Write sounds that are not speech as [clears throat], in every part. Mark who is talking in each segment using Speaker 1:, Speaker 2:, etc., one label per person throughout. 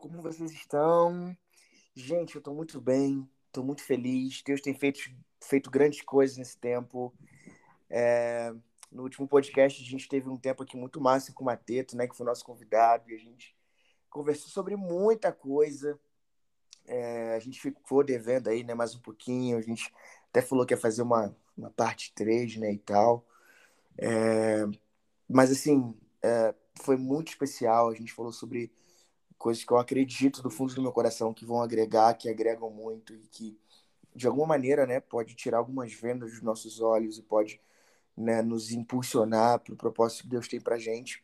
Speaker 1: Como vocês estão? Gente, eu estou muito bem, estou muito feliz. Deus tem feito, feito grandes coisas nesse tempo. É, no último podcast, a gente teve um tempo aqui muito massa com o Mateto, né, que foi nosso convidado, e a gente conversou sobre muita coisa. É, a gente ficou devendo aí, né, mais um pouquinho. A gente até falou que ia fazer uma, uma parte 3, né, e tal. É, mas, assim, é, foi muito especial. A gente falou sobre coisas que eu acredito do fundo do meu coração que vão agregar, que agregam muito e que de alguma maneira, né, pode tirar algumas vendas dos nossos olhos e pode né, nos impulsionar para o propósito que Deus tem para gente.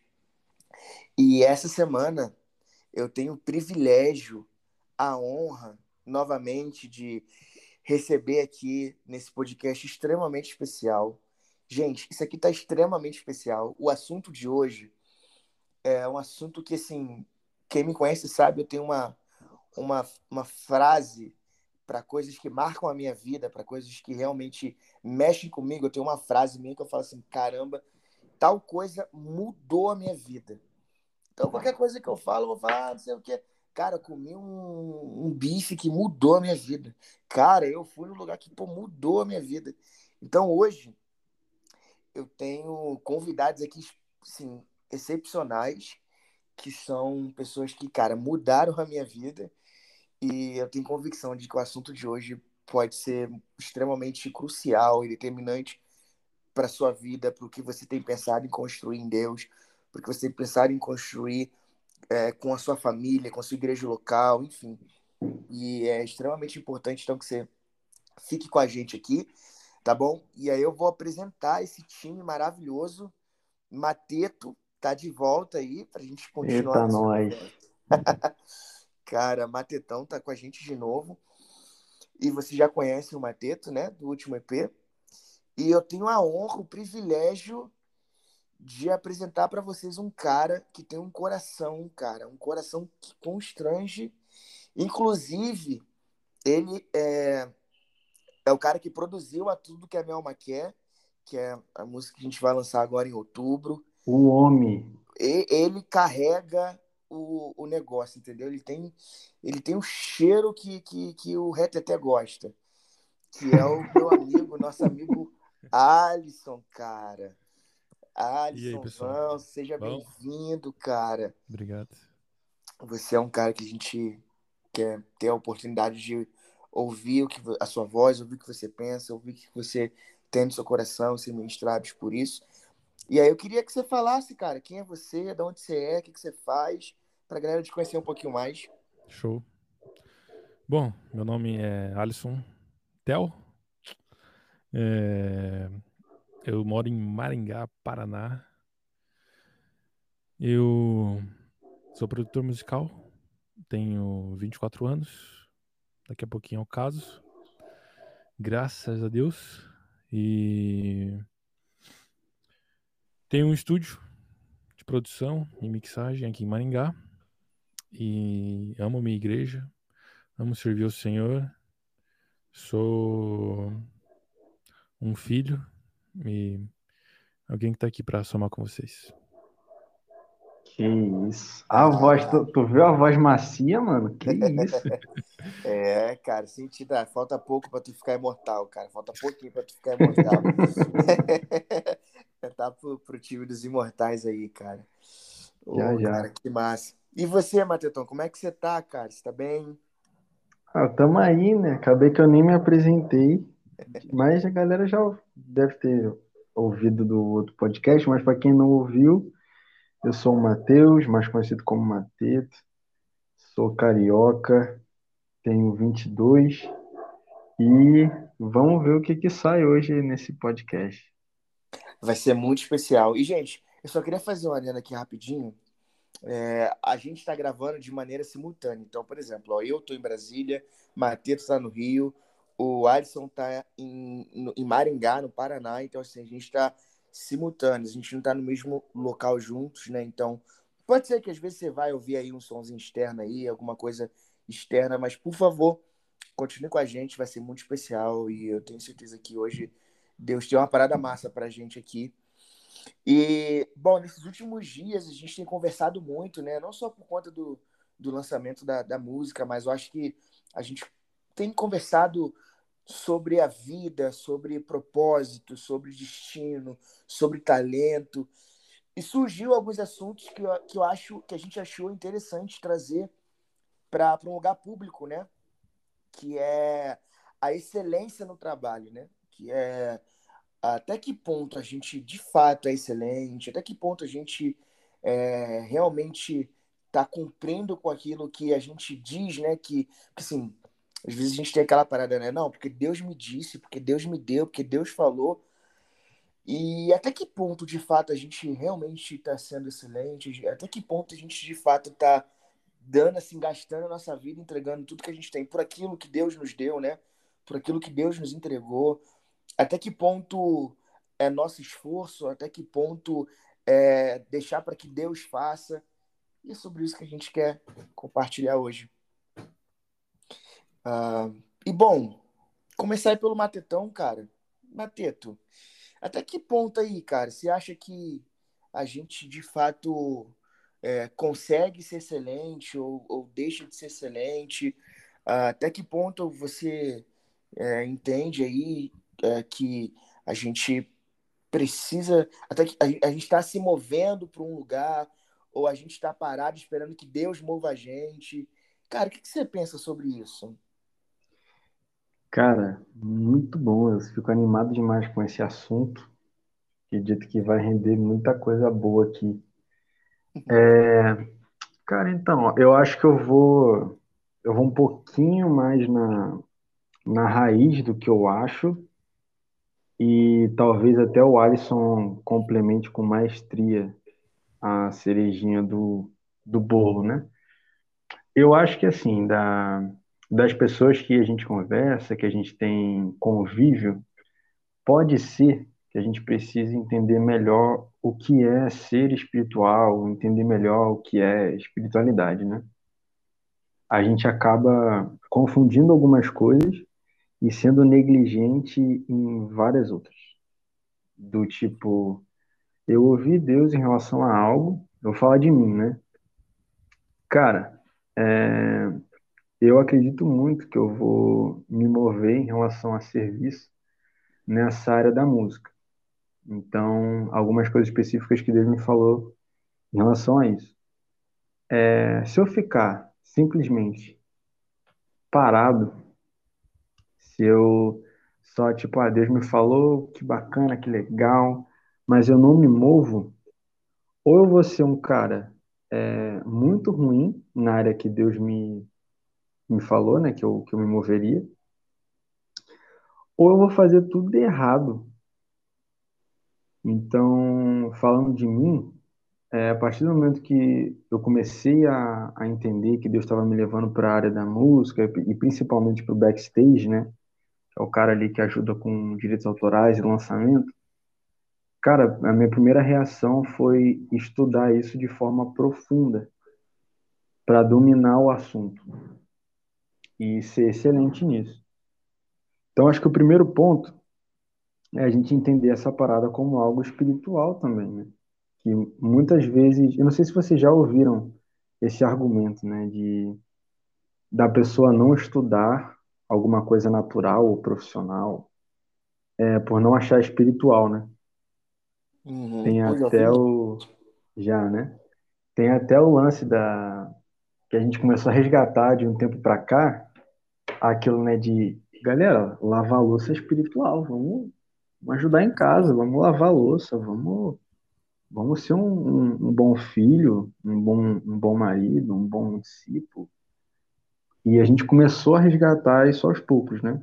Speaker 1: E essa semana eu tenho o privilégio, a honra, novamente, de receber aqui nesse podcast extremamente especial. Gente, isso aqui está extremamente especial. O assunto de hoje é um assunto que, assim, quem me conhece sabe, eu tenho uma, uma, uma frase para coisas que marcam a minha vida, para coisas que realmente mexem comigo. Eu tenho uma frase minha que eu falo assim: caramba, tal coisa mudou a minha vida. Então, qualquer coisa que eu falo, eu vou falar, ah, não sei o quê. Cara, comi um, um bife que mudou a minha vida. Cara, eu fui num lugar que pô, mudou a minha vida. Então, hoje, eu tenho convidados aqui, sim, excepcionais que são pessoas que, cara, mudaram a minha vida e eu tenho convicção de que o assunto de hoje pode ser extremamente crucial e determinante para sua vida, para o que você tem pensado em construir em Deus, para o que você tem pensado em construir é, com a sua família, com a sua igreja local, enfim. E é extremamente importante, então, que você fique com a gente aqui, tá bom? E aí eu vou apresentar esse time maravilhoso. Mateto, tá de volta aí pra gente continuar.
Speaker 2: Eita, nós. [laughs]
Speaker 1: Cara, Matetão tá com a gente de novo. E você já conhece o Mateto, né? Do último EP. E eu tenho a honra, o privilégio de apresentar para vocês um cara que tem um coração, cara, um coração que constrange. Inclusive, ele é, é o cara que produziu a Tudo Que a Minha Alma Quer, que é a música que a gente vai lançar agora em outubro.
Speaker 2: O homem.
Speaker 1: Ele carrega o, o negócio, entendeu? Ele tem, ele tem um cheiro que, que, que o até gosta. Que é o meu amigo, nosso amigo Alisson, cara. Alisson, aí, seja bem-vindo, cara.
Speaker 3: Obrigado.
Speaker 1: Você é um cara que a gente quer ter a oportunidade de ouvir o que, a sua voz, ouvir o que você pensa, ouvir o que você tem no seu coração, ser ministrados por isso. E aí eu queria que você falasse, cara, quem é você, de onde você é, o que, você faz, pra galera te conhecer um pouquinho mais.
Speaker 3: Show. Bom, meu nome é Alisson Tel. É... Eu moro em Maringá, Paraná. Eu sou produtor musical, tenho 24 anos. Daqui a pouquinho é o caso. Graças a Deus. E tenho um estúdio de produção e mixagem aqui em Maringá. E amo minha igreja, amo servir ao Senhor. Sou um filho e alguém que está aqui para somar com vocês.
Speaker 2: Que isso. A voz, tu, tu viu a voz macia, mano? Que isso. [laughs]
Speaker 1: é, cara, sentida. Falta pouco para tu ficar imortal, cara. Falta pouquinho para tu ficar imortal. [laughs] tá pro, pro time dos imortais aí, cara. Ô, já, já. Cara, que massa. E você, Matetão, como é que você tá, cara? Você tá bem?
Speaker 2: Ah, tamo aí, né? Acabei que eu nem me apresentei, [laughs] mas a galera já deve ter ouvido do outro podcast, mas para quem não ouviu, eu sou o Matheus, mais conhecido como Mateto, sou carioca, tenho 22 e vamos ver o que que sai hoje nesse podcast.
Speaker 1: Vai ser muito especial. E, gente, eu só queria fazer uma adenda aqui rapidinho. É, a gente está gravando de maneira simultânea. Então, por exemplo, ó, eu estou em Brasília, Matheus está no Rio, o Alisson está em, em Maringá, no Paraná. Então, assim, a gente está simultâneo, a gente não está no mesmo local juntos, né? Então, pode ser que às vezes você vai ouvir aí um somzinho externo aí, alguma coisa externa, mas por favor, continue com a gente, vai ser muito especial e eu tenho certeza que hoje Deus tem uma parada massa pra gente aqui. E, bom, nesses últimos dias a gente tem conversado muito, né? Não só por conta do, do lançamento da, da música, mas eu acho que a gente tem conversado sobre a vida, sobre propósito, sobre destino, sobre talento. E surgiu alguns assuntos que eu, que eu acho que a gente achou interessante trazer para um lugar público, né? Que é a excelência no trabalho, né? Que é até que ponto a gente de fato é excelente, até que ponto a gente é, realmente está cumprindo com aquilo que a gente diz, né? Que, assim, às vezes a gente tem aquela parada, né? Não, porque Deus me disse, porque Deus me deu, porque Deus falou. E até que ponto, de fato, a gente realmente está sendo excelente? Até que ponto a gente, de fato, está dando, assim, gastando a nossa vida, entregando tudo que a gente tem por aquilo que Deus nos deu, né? Por aquilo que Deus nos entregou. Até que ponto é nosso esforço? Até que ponto é deixar para que Deus faça? E é sobre isso que a gente quer compartilhar hoje. Uh, e bom, começar aí pelo Matetão, cara. Mateto, até que ponto aí, cara, você acha que a gente de fato é, consegue ser excelente ou, ou, deixa de ser excelente? Uh, até que ponto você é, entende aí é, que a gente precisa, até que a, a gente está se movendo para um lugar ou a gente está parado esperando que Deus mova a gente? Cara, o que, que você pensa sobre isso?
Speaker 2: Cara, muito bom. Eu fico animado demais com esse assunto. Acredito que vai render muita coisa boa aqui. É, cara, então, eu acho que eu vou, eu vou um pouquinho mais na, na raiz do que eu acho e talvez até o Alisson complemente com maestria a cerejinha do, do bolo, né? Eu acho que assim, da, das pessoas que a gente conversa, que a gente tem convívio, pode ser que a gente precise entender melhor o que é ser espiritual, entender melhor o que é espiritualidade, né? A gente acaba confundindo algumas coisas e sendo negligente em várias outras. Do tipo, eu ouvi Deus em relação a algo, eu vou falar de mim, né? Cara, é, eu acredito muito que eu vou me mover em relação a serviço nessa área da música. Então, algumas coisas específicas que Deus me falou em relação a isso. É, se eu ficar simplesmente parado, se eu só, tipo, ah, Deus me falou, que bacana, que legal, mas eu não me movo, ou eu vou ser um cara é, muito ruim na área que Deus me, me falou, né, que eu, que eu me moveria, ou eu vou fazer tudo errado. Então, falando de mim, é, a partir do momento que eu comecei a, a entender que Deus estava me levando para a área da música e principalmente para o backstage, né? É o cara ali que ajuda com direitos autorais e lançamento. Cara, a minha primeira reação foi estudar isso de forma profunda para dominar o assunto e ser excelente nisso. Então, acho que o primeiro ponto é a gente entender essa parada como algo espiritual também, né? Que muitas vezes, eu não sei se vocês já ouviram esse argumento, né, de da pessoa não estudar alguma coisa natural ou profissional é, por não achar espiritual, né?
Speaker 1: Uhum.
Speaker 2: Tem até o já, né? Tem até o lance da que a gente começou a resgatar de um tempo para cá, aquilo, né, de galera, lavar louça é espiritual, vamos, vamos ajudar em casa, vamos lavar louça, vamos, vamos ser um, um, um, bom filho, um bom, um bom marido, um bom discípulo. E a gente começou a resgatar isso aos poucos, né?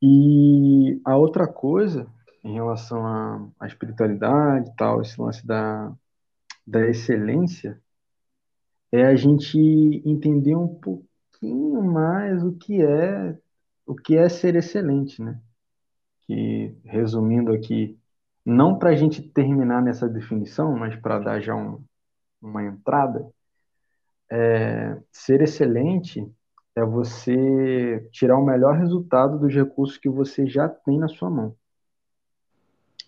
Speaker 2: E a outra coisa, em relação à, à espiritualidade tal, esse lance da, da excelência, é a gente entender um pouquinho mais o que é o que é ser excelente, né? Que resumindo aqui, não para a gente terminar nessa definição, mas para dar já um, uma entrada, é, ser excelente é você tirar o melhor resultado dos recursos que você já tem na sua mão.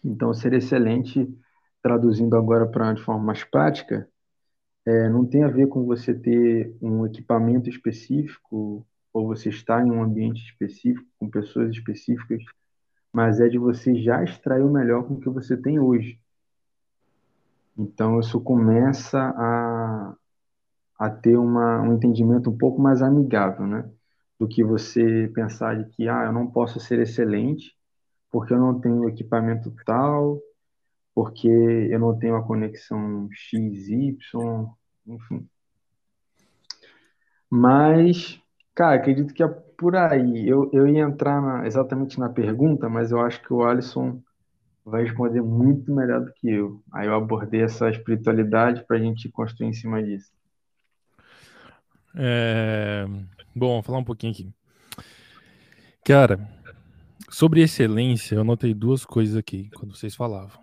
Speaker 2: Então, ser excelente, traduzindo agora para de forma mais prática, é, não tem a ver com você ter um equipamento específico ou você estar em um ambiente específico, com pessoas específicas, mas é de você já extrair o melhor com o que você tem hoje. Então, isso começa a, a ter uma, um entendimento um pouco mais amigável, né? Do que você pensar de que, ah, eu não posso ser excelente porque eu não tenho equipamento tal, porque eu não tenho a conexão XY, enfim. Mas, cara, acredito que é por aí. Eu, eu ia entrar na, exatamente na pergunta, mas eu acho que o Alisson vai responder muito melhor do que eu. Aí eu abordei essa espiritualidade para a gente construir em cima disso.
Speaker 3: É... Bom, vou falar um pouquinho aqui. Cara, sobre excelência, eu notei duas coisas aqui quando vocês falavam.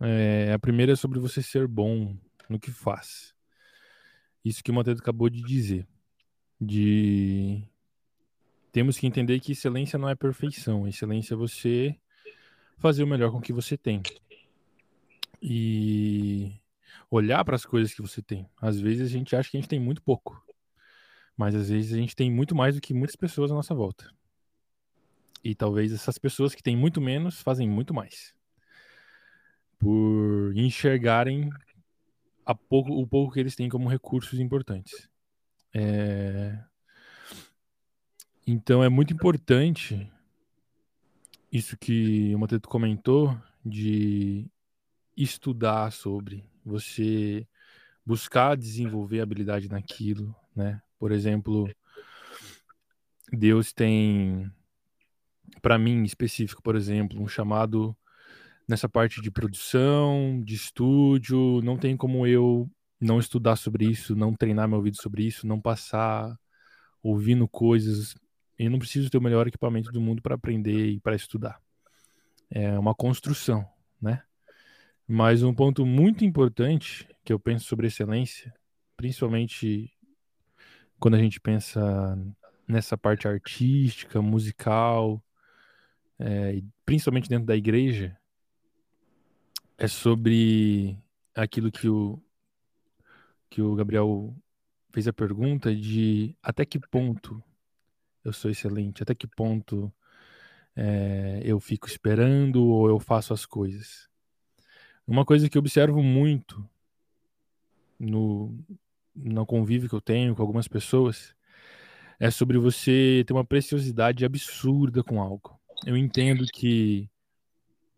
Speaker 3: É, a primeira é sobre você ser bom no que faz. Isso que o Matheus acabou de dizer. De temos que entender que excelência não é perfeição. Excelência é você fazer o melhor com o que você tem. E olhar para as coisas que você tem. Às vezes a gente acha que a gente tem muito pouco. Mas às vezes a gente tem muito mais do que muitas pessoas à nossa volta. E talvez essas pessoas que têm muito menos fazem muito mais por enxergarem pouco, o pouco que eles têm como recursos importantes. É... Então é muito importante isso que o Mateto comentou de estudar sobre, você buscar desenvolver habilidade naquilo, né? Por exemplo, Deus tem para mim específico, por exemplo, um chamado nessa parte de produção, de estúdio, não tem como eu não estudar sobre isso, não treinar meu ouvido sobre isso, não passar ouvindo coisas. Eu não preciso ter o melhor equipamento do mundo para aprender e para estudar. É uma construção, né? Mas um ponto muito importante que eu penso sobre excelência, principalmente quando a gente pensa nessa parte artística, musical, é, principalmente dentro da igreja, é sobre aquilo que o, que o Gabriel fez a pergunta de até que ponto eu sou excelente, até que ponto é, eu fico esperando ou eu faço as coisas. Uma coisa que eu observo muito no, no convívio que eu tenho com algumas pessoas é sobre você ter uma preciosidade absurda com algo. Eu entendo que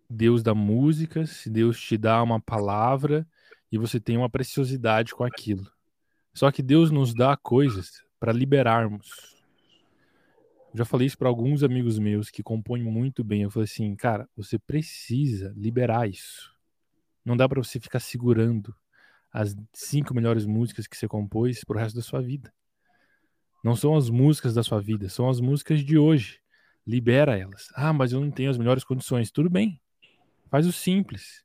Speaker 3: Deus dá músicas, Deus te dá uma palavra e você tem uma preciosidade com aquilo. Só que Deus nos dá coisas para liberarmos. já falei isso para alguns amigos meus que compõem muito bem. Eu falei assim, cara, você precisa liberar isso. Não dá para você ficar segurando as cinco melhores músicas que você compôs pro resto da sua vida. Não são as músicas da sua vida, são as músicas de hoje. Libera elas. Ah, mas eu não tenho as melhores condições. Tudo bem. Faz o simples.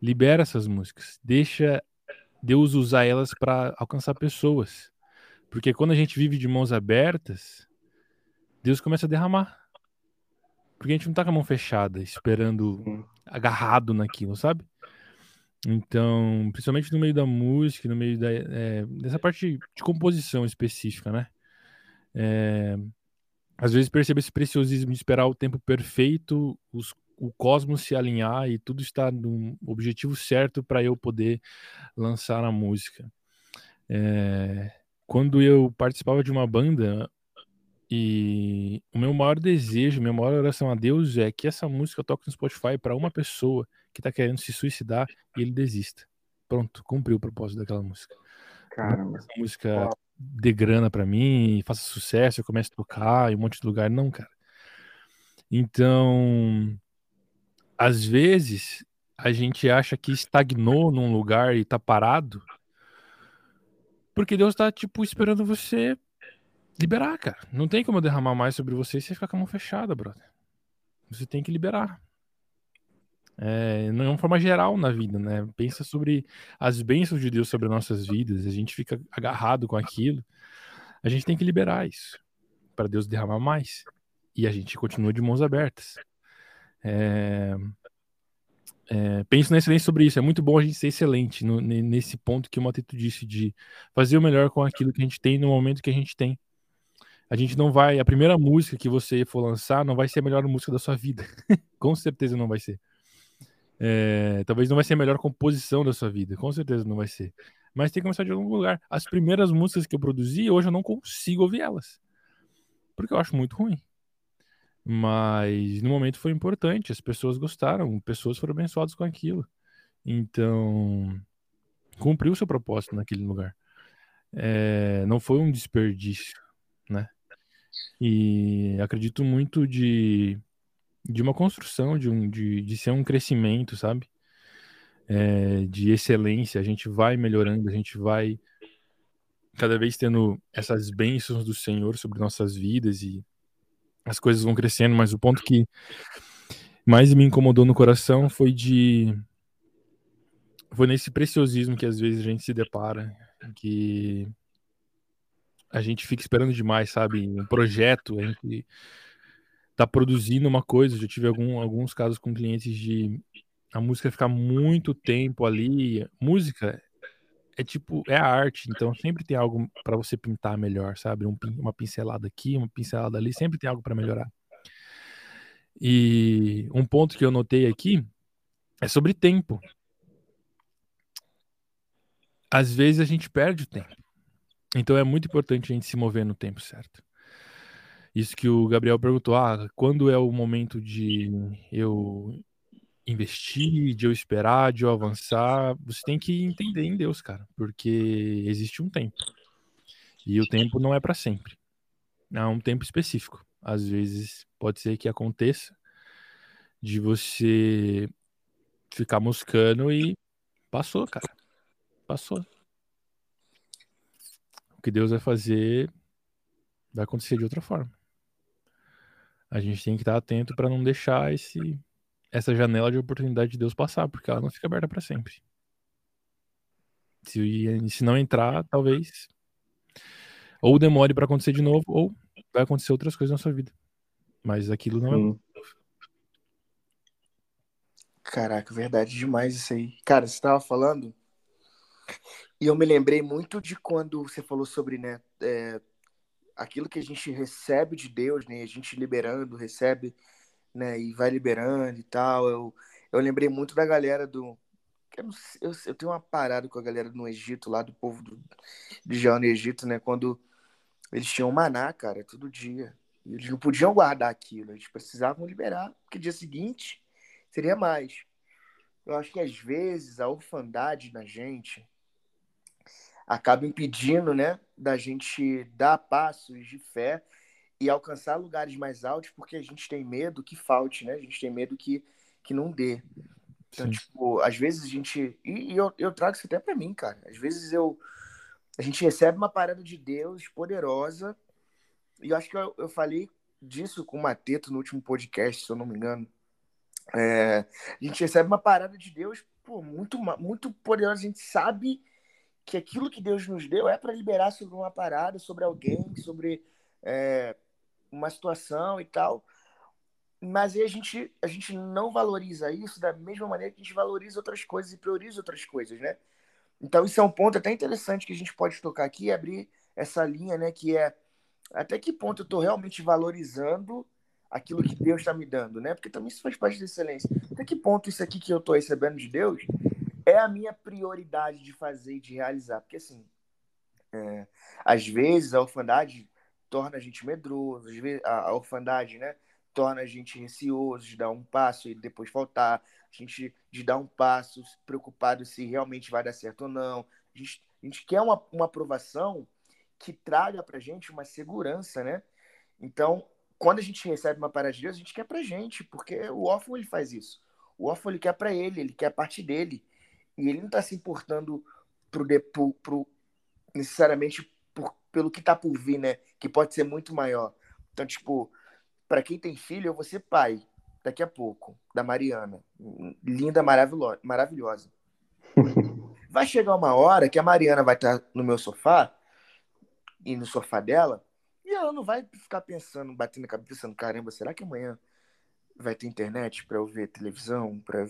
Speaker 3: Libera essas músicas. Deixa Deus usar elas para alcançar pessoas. Porque quando a gente vive de mãos abertas, Deus começa a derramar. Porque a gente não tá com a mão fechada, esperando, agarrado naquilo, sabe? Então, principalmente no meio da música, no meio da, é, dessa parte de composição específica, né? É, às vezes percebo esse preciosismo de esperar o tempo perfeito, os o cosmos se alinhar e tudo estar no objetivo certo para eu poder lançar a música. É, quando eu participava de uma banda e o meu maior desejo, minha maior oração a Deus é que essa música toque no Spotify para uma pessoa que está querendo se suicidar e ele desista. Pronto, cumpriu o propósito daquela música.
Speaker 2: Caramba.
Speaker 3: Essa música dê grana para mim, faça sucesso, eu comece a tocar em um monte de lugar. Não, cara. Então, às vezes a gente acha que estagnou num lugar e tá parado, porque Deus tá, tipo, esperando você liberar, cara. Não tem como eu derramar mais sobre você e você ficar com a mão fechada, brother. Você tem que liberar. É, não é uma forma geral na vida, né? Pensa sobre as bênçãos de Deus sobre nossas vidas, a gente fica agarrado com aquilo. A gente tem que liberar isso para Deus derramar mais. E a gente continua de mãos abertas. É... é, penso na excelência sobre isso. É muito bom a gente ser excelente no, nesse ponto que o Mateto disse de fazer o melhor com aquilo que a gente tem no momento que a gente tem. A gente não vai. A primeira música que você for lançar não vai ser a melhor música da sua vida. [laughs] com certeza não vai ser. É, talvez não vai ser a melhor composição da sua vida. Com certeza não vai ser. Mas tem que começar de algum lugar. As primeiras músicas que eu produzi, hoje eu não consigo ouvir elas. Porque eu acho muito ruim. Mas no momento foi importante, as pessoas gostaram, pessoas foram abençoadas com aquilo. Então, cumpriu seu propósito naquele lugar. É, não foi um desperdício, né? E acredito muito de, de uma construção, de, um, de, de ser um crescimento, sabe? É, de excelência. A gente vai melhorando, a gente vai cada vez tendo essas bênçãos do Senhor sobre nossas vidas e as coisas vão crescendo, mas o ponto que mais me incomodou no coração foi de foi nesse preciosismo que às vezes a gente se depara, que a gente fica esperando demais, sabe? Um projeto, a gente tá produzindo uma coisa, já tive algum, alguns casos com clientes de a música ficar muito tempo ali. Música é tipo, é arte, então sempre tem algo para você pintar melhor, sabe? Um, uma pincelada aqui, uma pincelada ali, sempre tem algo para melhorar. E um ponto que eu notei aqui é sobre tempo. Às vezes a gente perde o tempo. Então é muito importante a gente se mover no tempo certo. Isso que o Gabriel perguntou, ah, quando é o momento de eu investir, de eu esperar, de eu avançar, você tem que entender em Deus, cara, porque existe um tempo. E o tempo não é para sempre. É um tempo específico. Às vezes pode ser que aconteça de você ficar moscando e passou, cara. Passou. O que Deus vai fazer vai acontecer de outra forma. A gente tem que estar atento para não deixar esse essa janela de oportunidade de Deus passar, porque ela não fica aberta para sempre. Se, se não entrar, talvez ou demore para acontecer de novo, ou vai acontecer outras coisas na sua vida. Mas aquilo não é.
Speaker 1: Caraca, verdade demais isso aí. Cara, você estava falando e eu me lembrei muito de quando você falou sobre, né, é, aquilo que a gente recebe de Deus, né, a gente liberando, recebe né? E vai liberando e tal. Eu, eu lembrei muito da galera do. Eu, eu, eu tenho uma parada com a galera no Egito, lá do povo do, de Jão no Egito, né? Quando eles tinham maná, cara, todo dia. E eles não podiam guardar aquilo, eles precisavam liberar, porque dia seguinte seria mais. Eu acho que às vezes a orfandade na gente acaba impedindo, né, da gente dar passos de fé e alcançar lugares mais altos porque a gente tem medo que falte, né? A gente tem medo que, que não dê. Então, Sim. tipo, às vezes a gente. E, e eu, eu trago isso até para mim, cara. Às vezes eu. A gente recebe uma parada de Deus poderosa. E eu acho que eu, eu falei disso com o Mateto no último podcast, se eu não me engano. É, a gente recebe uma parada de Deus pô, muito, muito poderosa. A gente sabe que aquilo que Deus nos deu é para liberar sobre uma parada, sobre alguém, sobre. É, uma situação e tal. Mas a gente, a gente não valoriza isso da mesma maneira que a gente valoriza outras coisas e prioriza outras coisas, né? Então isso é um ponto até interessante que a gente pode tocar aqui e abrir essa linha, né? Que é até que ponto eu estou realmente valorizando aquilo que Deus está me dando, né? Porque também isso faz parte da excelência. Até que ponto isso aqui que eu estou recebendo de Deus é a minha prioridade de fazer e de realizar? Porque assim, é, às vezes a orfandade torna a gente medroso, a, orfandade, né? Torna a gente receoso de dar um passo e depois faltar, a gente de dar um passo preocupado se realmente vai dar certo ou não. A gente, a gente quer uma, uma aprovação que traga pra gente uma segurança, né? Então, quando a gente recebe uma parada de Deus, a gente quer pra gente, porque o órfão ele faz isso. O órfão ele quer para ele, ele quer a parte dele. E ele não tá se importando pro, pro, pro necessariamente pelo que tá por vir, né? Que pode ser muito maior. Então, tipo, para quem tem filho, eu vou ser pai daqui a pouco, da Mariana. Linda, maravilhosa. [laughs] Vai chegar uma hora que a Mariana vai estar no meu sofá e no sofá dela, e ela não vai ficar pensando, batendo a cabeça, pensando, caramba, será que amanhã vai ter internet para eu ver televisão, para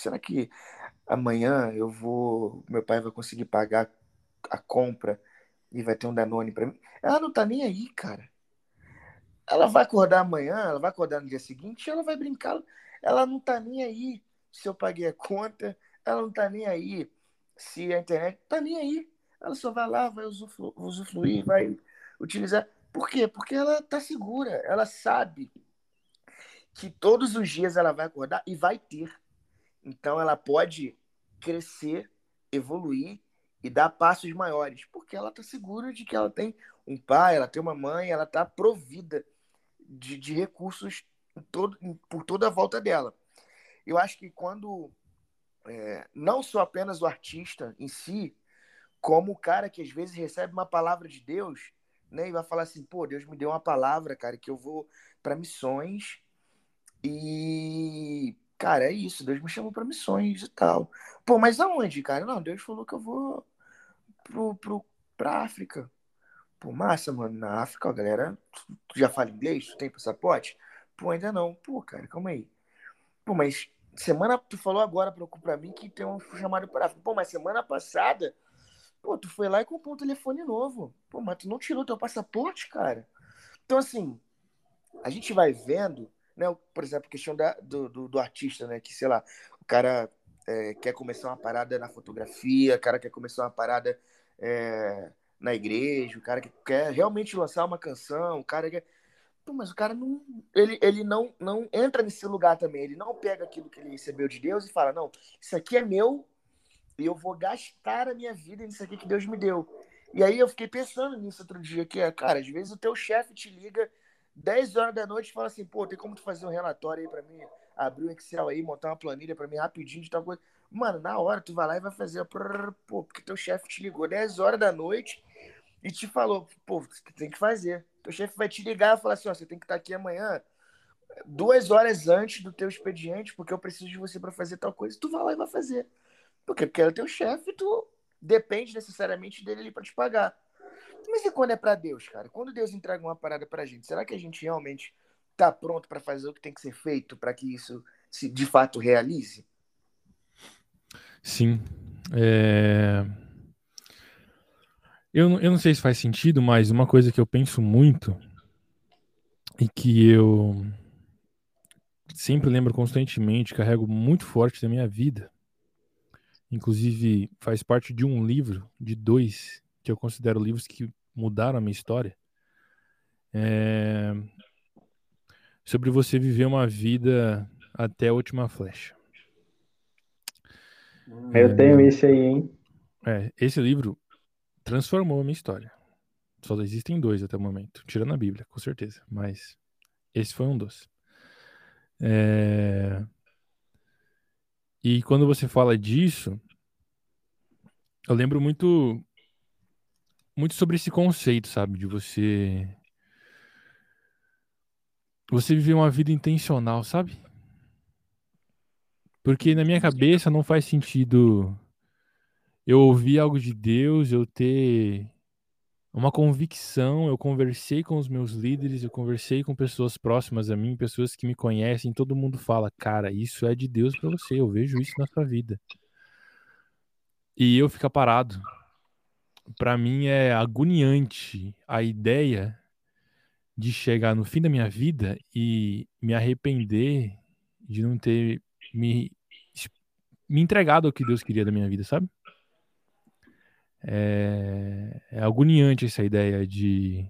Speaker 1: será que amanhã eu vou, meu pai vai conseguir pagar a compra e vai ter um Danone para mim? Ela não tá nem aí, cara. Ela vai acordar amanhã, ela vai acordar no dia seguinte, ela vai brincar. Ela não tá nem aí se eu paguei a conta, ela não tá nem aí se a internet tá nem aí. Ela só vai lá, vai usufruir, usufruir vai utilizar. Por quê? Porque ela tá segura, ela sabe que todos os dias ela vai acordar e vai ter. Então ela pode crescer, evoluir e dar passos maiores, porque ela tá segura de que ela tem um pai, ela tem uma mãe, ela tá provida de, de recursos todo, por toda a volta dela. Eu acho que quando é, não só apenas o artista em si, como o cara que às vezes recebe uma palavra de Deus, né, e vai falar assim, pô, Deus me deu uma palavra, cara, que eu vou para missões e cara, é isso, Deus me chamou para missões e tal. Pô, mas aonde, cara? Não, Deus falou que eu vou pro, pro, pra África. Pô, massa, mano, na África, a galera, tu já fala inglês? Tu tem passaporte? Pô, ainda não. Pô, cara, calma aí. Pô, mas semana, tu falou agora pra, pra mim que tem um chamado para África. Pô, mas semana passada, pô, tu foi lá e comprou um telefone novo. Pô, mas tu não tirou teu passaporte, cara. Então, assim, a gente vai vendo, né, por exemplo, a questão da, do, do, do artista, né, que, sei lá, o cara é, quer começar uma parada na fotografia, o cara quer começar uma parada é, na igreja, o cara que quer realmente lançar uma canção, o cara quer. Pô, mas o cara não. Ele, ele não, não entra nesse lugar também. Ele não pega aquilo que ele recebeu de Deus e fala: não, isso aqui é meu e eu vou gastar a minha vida nisso aqui que Deus me deu. E aí eu fiquei pensando nisso outro dia, que é, cara, às vezes o teu chefe te liga 10 horas da noite fala assim, pô, tem como tu fazer um relatório aí para mim, abrir um Excel aí, montar uma planilha para mim rapidinho de tal coisa. Mano, na hora tu vai lá e vai fazer, pô, porque teu chefe te ligou 10 horas da noite e te falou, pô, você tem que fazer. Teu chefe vai te ligar e falar assim, ó, você tem que estar aqui amanhã duas horas antes do teu expediente, porque eu preciso de você para fazer tal coisa. Tu vai lá e vai fazer. Por quê? Porque é o teu chefe, tu depende necessariamente dele para te pagar. Mas e quando é para Deus, cara? Quando Deus entrega uma parada pra gente, será que a gente realmente tá pronto para fazer o que tem que ser feito para que isso se de fato realize?
Speaker 3: Sim. É... Eu, eu não sei se faz sentido, mas uma coisa que eu penso muito e que eu sempre lembro constantemente, carrego muito forte da minha vida, inclusive faz parte de um livro, de dois, que eu considero livros que mudaram a minha história, é sobre você viver uma vida até a última flecha.
Speaker 2: Eu tenho esse aí, hein?
Speaker 3: É, esse livro transformou a minha história. Só existem dois até o momento, tirando a Bíblia, com certeza. Mas esse foi um dos. É... E quando você fala disso, eu lembro muito, muito sobre esse conceito, sabe, de você, você viver uma vida intencional, sabe? Porque na minha cabeça não faz sentido eu ouvir algo de Deus, eu ter uma convicção, eu conversei com os meus líderes, eu conversei com pessoas próximas a mim, pessoas que me conhecem, todo mundo fala, cara, isso é de Deus para você, eu vejo isso na sua vida. E eu ficar parado. Para mim é agoniante a ideia de chegar no fim da minha vida e me arrepender de não ter me, me entregado ao que Deus queria da minha vida, sabe? É, é agoniante essa ideia de.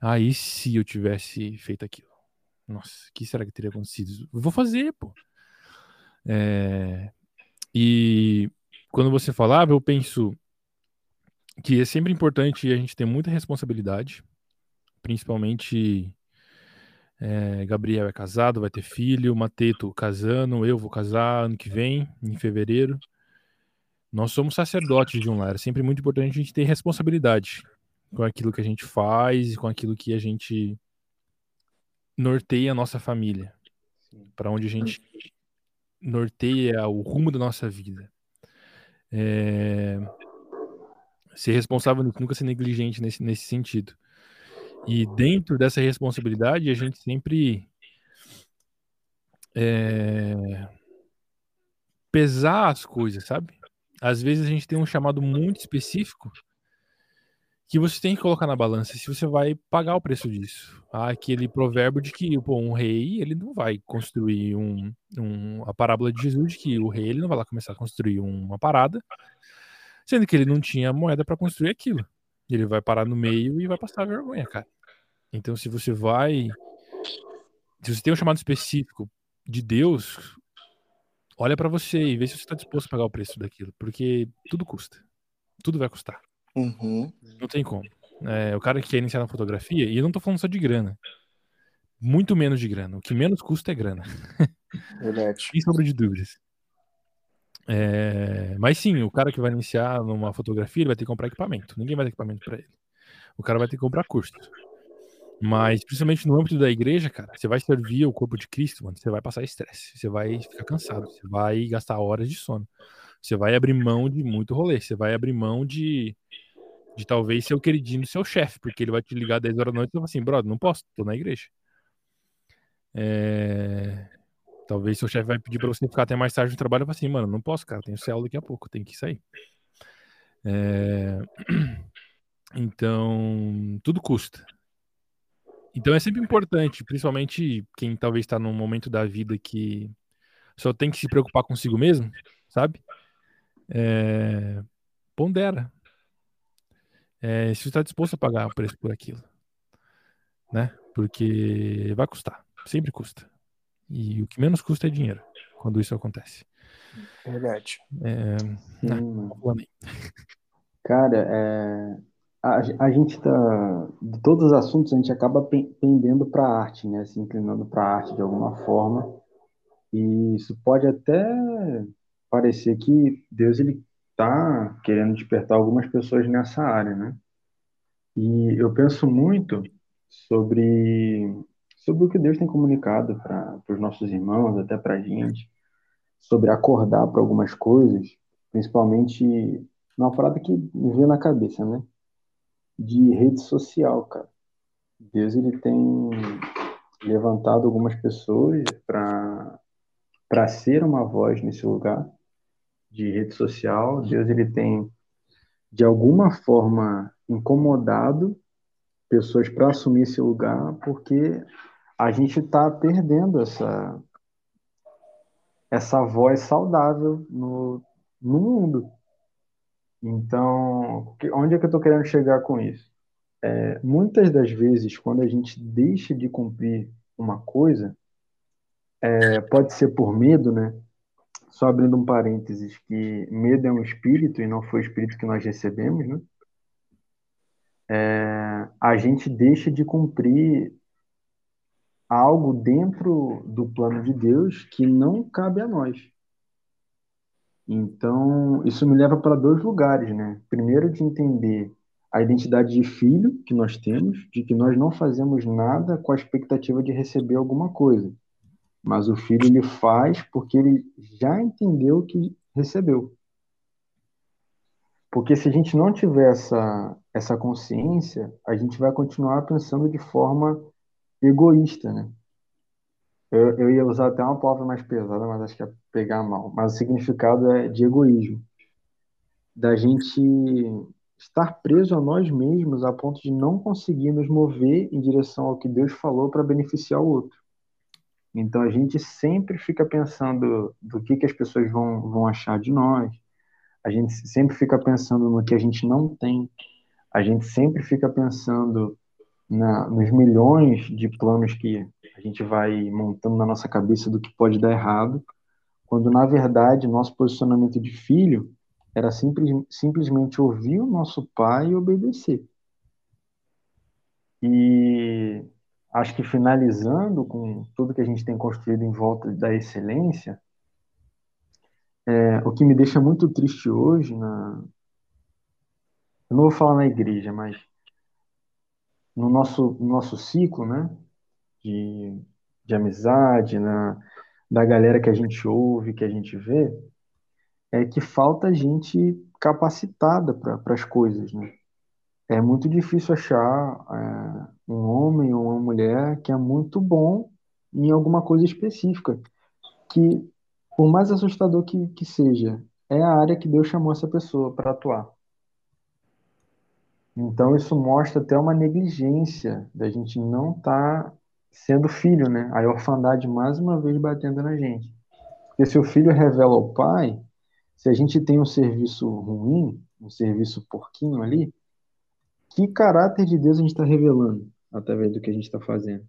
Speaker 3: Ah, se eu tivesse feito aquilo? Nossa, o que será que teria acontecido? Vou fazer, pô. É, e quando você falava, eu penso que é sempre importante a gente ter muita responsabilidade, principalmente é, Gabriel é casado, vai ter filho, Mateto casando, eu vou casar ano que vem, em fevereiro. Nós somos sacerdotes de um lar. É sempre muito importante a gente ter responsabilidade com aquilo que a gente faz e com aquilo que a gente norteia a nossa família. Para onde a gente norteia o rumo da nossa vida. É... Ser responsável nunca ser negligente nesse, nesse sentido. E dentro dessa responsabilidade, a gente sempre é, pesar as coisas, sabe? Às vezes a gente tem um chamado muito específico que você tem que colocar na balança se você vai pagar o preço disso. Há aquele provérbio de que pô, um rei ele não vai construir um, um, a parábola de Jesus de que o rei ele não vai lá começar a construir uma parada, sendo que ele não tinha moeda para construir aquilo. Ele vai parar no meio e vai passar vergonha, cara. Então, se você vai, se você tem um chamado específico de Deus, olha para você e vê se você está disposto a pagar o preço daquilo, porque tudo custa, tudo vai custar.
Speaker 1: Uhum.
Speaker 3: Não tem como. É, o cara que quer iniciar na fotografia, e eu não tô falando só de grana. Muito menos de grana. O que menos custa é grana.
Speaker 1: Verdade. [laughs]
Speaker 3: Sem sombra de dúvidas. É, mas sim, o cara que vai iniciar numa fotografia, ele vai ter que comprar equipamento. Ninguém vai ter equipamento para ele. O cara vai ter que comprar curso. Mas, principalmente no âmbito da igreja, cara, você vai servir o corpo de Cristo, mano, você vai passar estresse, você vai ficar cansado, você vai gastar horas de sono. Você vai abrir mão de muito rolê, você vai abrir mão de, de talvez ser o queridinho do seu chefe, porque ele vai te ligar 10 horas da noite e falar assim, brother, não posso, tô na igreja. É... Talvez seu chefe vai pedir pra você ficar até mais tarde no trabalho e assim, mano, não posso, cara, tenho céu daqui a pouco, tem que sair. É... [clears throat] Então, tudo custa. Então é sempre importante, principalmente quem talvez está num momento da vida que só tem que se preocupar consigo mesmo, sabe? É... Pondera, é, se você está disposto a pagar o preço por aquilo, né? Porque vai custar, sempre custa. E o que menos custa é dinheiro quando isso acontece.
Speaker 1: Verdade.
Speaker 3: É, né?
Speaker 2: Cara, é, a, a gente tá. De todos os assuntos, a gente acaba pendendo para a arte, né? Se inclinando para a arte de alguma forma. E isso pode até parecer que Deus ele está querendo despertar algumas pessoas nessa área, né? E eu penso muito sobre, sobre o que Deus tem comunicado para os nossos irmãos, até para a gente, sobre acordar para algumas coisas, principalmente numa parada que me veio na cabeça, né? De rede social, cara. Deus ele tem levantado algumas pessoas para para ser uma voz nesse lugar de rede social. Deus ele tem de alguma forma incomodado pessoas para assumir esse lugar, porque a gente está perdendo essa essa voz saudável no, no mundo. Então, onde é que eu estou querendo chegar com isso? É, muitas das vezes, quando a gente deixa de cumprir uma coisa, é, pode ser por medo, né? Só abrindo um parênteses, que medo é um espírito e não foi o espírito que nós recebemos, né? É, a gente deixa de cumprir algo dentro do plano de Deus que não cabe a nós. Então, isso me leva para dois lugares, né? Primeiro, de entender a identidade de filho que nós temos, de que nós não fazemos nada com a expectativa de receber alguma coisa. Mas o filho ele faz porque ele já entendeu que recebeu. Porque se a gente não tiver essa, essa consciência, a gente vai continuar pensando de forma egoísta, né? Eu, eu ia usar até uma palavra mais pesada, mas acho que é pegar mal. Mas o significado é de egoísmo. Da gente estar preso a nós mesmos a ponto de não conseguir nos mover em direção ao que Deus falou para beneficiar o outro. Então a gente sempre fica pensando do que, que as pessoas vão, vão achar de nós, a gente sempre fica pensando no que a gente não tem, a gente sempre fica pensando na, nos milhões de planos que a gente vai montando na nossa cabeça do que pode dar errado, quando na verdade nosso posicionamento de filho era simples, simplesmente ouvir o nosso pai e obedecer. E acho que finalizando com tudo que a gente tem construído em volta da excelência, é, o que me deixa muito triste hoje, na... eu não vou falar na igreja, mas no nosso, no nosso ciclo, né, de, de amizade, na, da galera que a gente ouve, que a gente vê, é que falta gente capacitada para as coisas, né? É muito difícil achar é, um homem ou uma mulher que é muito bom em alguma coisa específica, que por mais assustador que, que seja, é a área que Deus chamou essa pessoa para atuar. Então isso mostra até uma negligência da gente não estar tá sendo filho, né? A orfandade mais uma vez batendo na gente. Porque se o filho revela ao pai, se a gente tem um serviço ruim, um serviço porquinho ali, que caráter de Deus a gente está revelando através do que a gente está fazendo?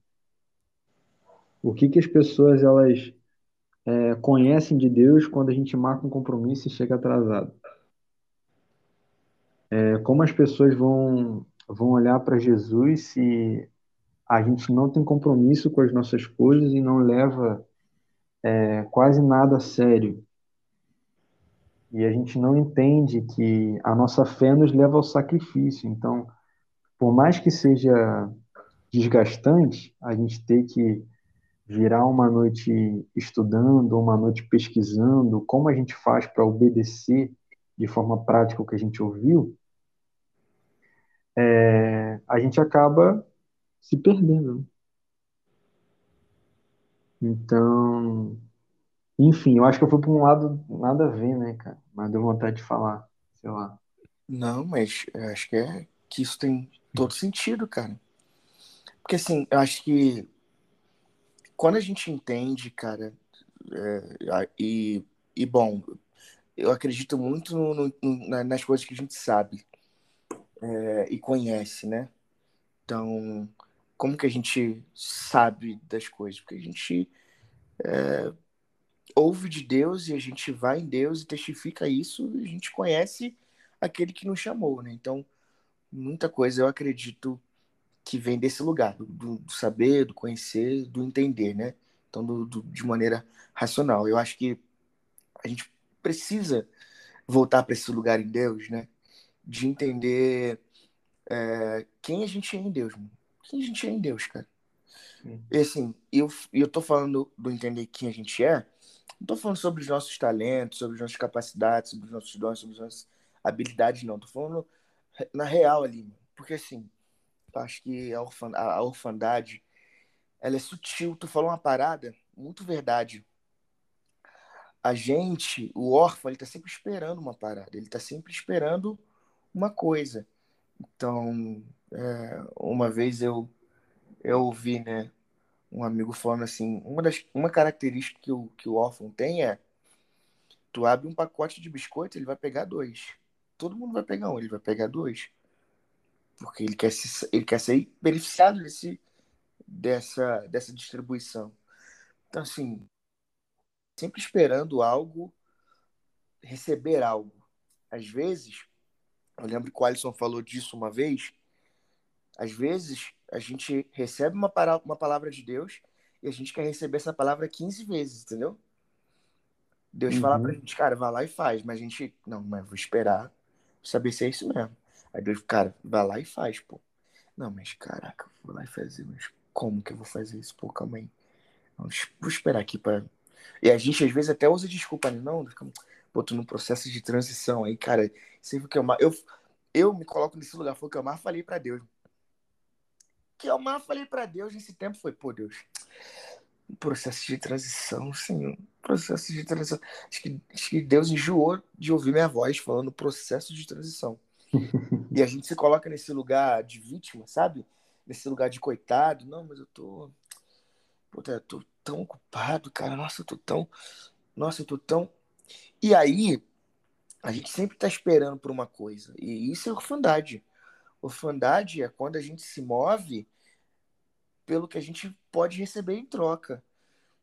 Speaker 2: O que que as pessoas elas é, conhecem de Deus quando a gente marca um compromisso e chega atrasado? É, como as pessoas vão, vão olhar para Jesus se a gente não tem compromisso com as nossas coisas e não leva é, quase nada a sério? E a gente não entende que a nossa fé nos leva ao sacrifício. Então, por mais que seja desgastante, a gente ter que virar uma noite estudando, uma noite pesquisando, como a gente faz para obedecer de forma prática o que a gente ouviu, é, a gente acaba se perdendo. Né? Então, enfim, eu acho que eu fui para um lado nada a ver, né, cara? Mas deu vontade de falar, sei lá.
Speaker 1: Não, mas acho que é que isso tem todo sentido, cara. Porque assim, eu acho que quando a gente entende, cara, é, e, e bom, eu acredito muito no, no, nas coisas que a gente sabe é, e conhece, né? Então, como que a gente sabe das coisas? Porque a gente é, ouve de Deus e a gente vai em Deus e testifica isso e a gente conhece aquele que nos chamou, né? Então, muita coisa eu acredito que vem desse lugar, do, do saber, do conhecer, do entender, né? Então, do, do, de maneira racional. Eu acho que a gente precisa voltar para esse lugar em Deus, né? De entender é, quem a gente é em Deus, mano. Quem a gente é em Deus, cara. E assim, eu, eu tô falando do entender quem a gente é, não tô falando sobre os nossos talentos, sobre as nossas capacidades, sobre os nossos dons, sobre as nossas habilidades, não. Tô falando na real ali, mano. Porque assim, acho que a, orfan, a, orfandade ela é sutil. Tu falou uma parada muito verdade. A gente, o órfão, ele tá sempre esperando uma parada. Ele tá sempre esperando uma coisa. Então, é, uma vez eu eu ouvi, né, um amigo falando assim, uma das uma característica que o que o órfão tem é tu abre um pacote de biscoito, ele vai pegar dois. Todo mundo vai pegar um, ele vai pegar dois porque ele quer, se, ele quer ser beneficiado desse, dessa, dessa distribuição. Então, assim, sempre esperando algo, receber algo. Às vezes, eu lembro que o Alisson falou disso uma vez, às vezes a gente recebe uma, uma palavra de Deus e a gente quer receber essa palavra 15 vezes, entendeu? Deus uhum. fala pra gente, cara, vai lá e faz, mas a gente, não, mas vou esperar saber se é isso mesmo. Aí Deus, cara, vai lá e faz, pô. Não, mas caraca, vou lá e fazer, mas como que eu vou fazer isso? Pô, calma aí. Vou esperar aqui para. E a gente às vezes até usa desculpa, né? Não, pô, tô num processo de transição aí, cara. O que eu mais. Eu, eu me coloco nesse lugar, foi o que eu mais falei para Deus. O que eu mais falei para Deus nesse tempo foi, pô, Deus, um processo de transição, Senhor. Processo de transição. Acho que, acho que Deus enjoou de ouvir minha voz falando processo de transição [laughs] e a gente se coloca nesse lugar de vítima, sabe? Nesse lugar de coitado. Não, mas eu tô. Puta, eu tô tão ocupado, cara. Nossa, eu tô tão. Nossa, eu tô tão. E aí, a gente sempre tá esperando por uma coisa. E isso é orfandade. Orfandade é quando a gente se move pelo que a gente pode receber em troca.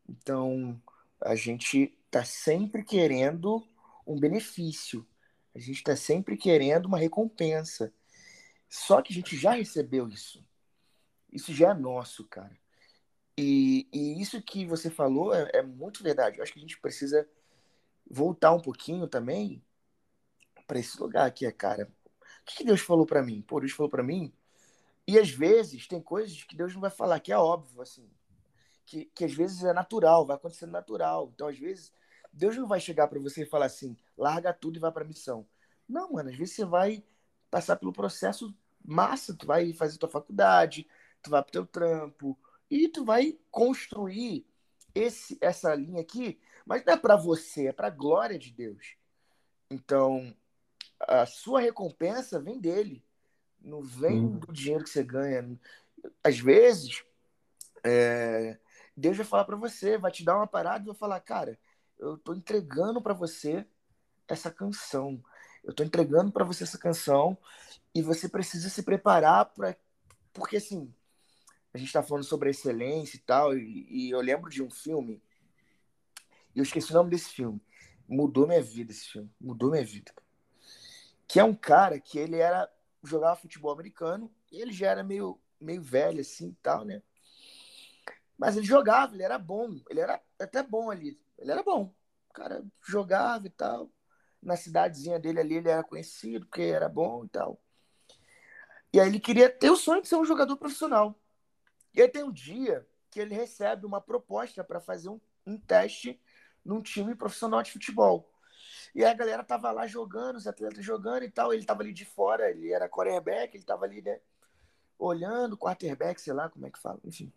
Speaker 1: Então, a gente tá sempre querendo um benefício. A gente está sempre querendo uma recompensa. Só que a gente já recebeu isso. Isso já é nosso, cara. E, e isso que você falou é, é, muito verdade. Eu acho que a gente precisa voltar um pouquinho também para esse lugar aqui, é, cara. O que, que Deus falou para mim? Pô, Deus falou para mim. E às vezes tem coisas que Deus não vai falar, que é óbvio, assim. Que, que às vezes é natural, vai acontecendo natural. Então, às vezes, Deus não vai chegar para você e falar assim, larga tudo e vai para missão. Não, mano, às vezes você vai passar pelo processo massa, tu vai fazer tua faculdade, tu vai pro teu trampo e tu vai construir esse essa linha aqui, Mas não é para você, é para a glória de Deus. Então, a sua recompensa vem dele, não vem hum. do dinheiro que você ganha. Às vezes, é, Deus vai falar para você, vai te dar uma parada e vai falar, cara, eu tô entregando para você essa canção. Eu tô entregando para você essa canção e você precisa se preparar para porque assim, a gente está falando sobre excelência e tal, e, e, eu lembro de um filme, eu esqueci o nome desse filme. Mudou minha vida esse filme, mudou minha vida. Que é um cara que ele era jogava futebol americano, ele já era meio meio velho assim e tal, né? Mas ele jogava, ele era bom, ele era até bom ali, ele era bom. O cara jogava e tal. Na cidadezinha dele ali ele era conhecido porque era bom e tal. E aí ele queria ter o sonho de ser um jogador profissional. E aí tem um dia que ele recebe uma proposta para fazer um, um, teste num time profissional de futebol. E aí a galera tava lá jogando, os atletas jogando e tal. Ele tava ali de fora, ele era quarterback, ele tava ali, né? Olhando, quarterback, sei lá como é que fala, enfim.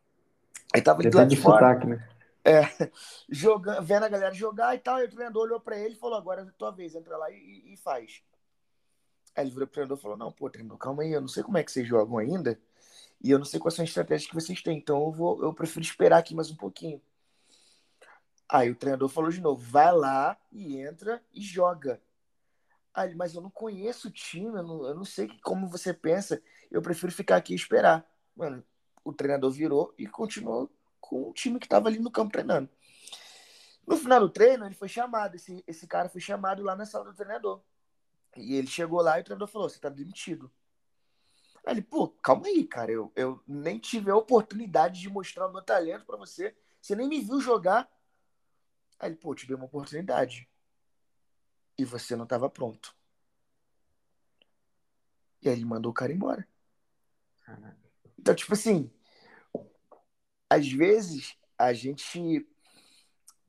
Speaker 1: Ele tava ali lá de fora. Sotaque, né? É, [laughs] jogando, vendo a galera jogar e tal. E o treinador olhou para ele e falou: Agora é tua vez, entra lá e, e faz. Aí ele virou pro treinador e falou: Não, pô, treinador, calma aí, eu não sei como é que vocês jogam ainda. E eu não sei quais são as estratégias que vocês têm. Então eu, vou, eu prefiro esperar aqui mais um pouquinho. Aí o treinador falou de novo: vai lá e entra e joga. Aí, mas eu não conheço o time, eu não, eu não sei como você pensa. Eu prefiro ficar aqui e esperar. Mano, o treinador virou e continuou com o time que estava ali no campo treinando. No final do treino, ele foi chamado. Esse, esse cara foi chamado lá na sala do treinador. E ele chegou lá e o treinador falou: Você tá demitido. Aí ele, pô, calma aí, cara. Eu, eu nem tive a oportunidade de mostrar o meu talento para você. Você nem me viu jogar. Aí ele, pô, te dei uma oportunidade. E você não estava pronto. E aí ele mandou o cara embora. Então, tipo assim, às vezes a gente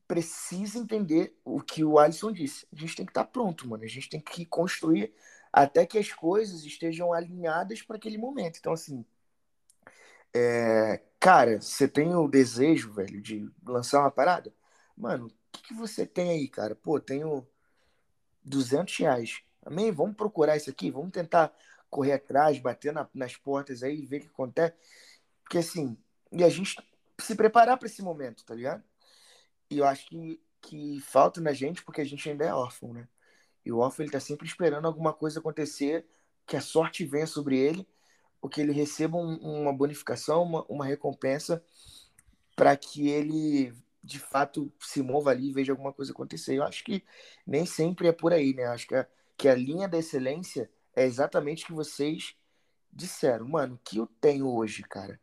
Speaker 1: precisa entender o que o Alisson disse. A gente tem que estar tá pronto, mano. A gente tem que construir até que as coisas estejam alinhadas para aquele momento. Então, assim, é... cara, você tem o desejo, velho, de lançar uma parada? Mano, o que, que você tem aí, cara? Pô, tenho 200 reais. Amém? Vamos procurar isso aqui? Vamos tentar correr atrás, bater na, nas portas aí ver o que acontece. Porque, assim, e a gente se preparar para esse momento, tá ligado? E eu acho que, que falta na gente porque a gente ainda é órfão, né? E o órfão ele tá sempre esperando alguma coisa acontecer, que a sorte venha sobre ele, ou que ele receba um, uma bonificação, uma, uma recompensa, para que ele de fato se mova ali e veja alguma coisa acontecer. Eu acho que nem sempre é por aí, né? Acho que a, que a linha da excelência é exatamente o que vocês disseram. Mano, o que eu tenho hoje, cara?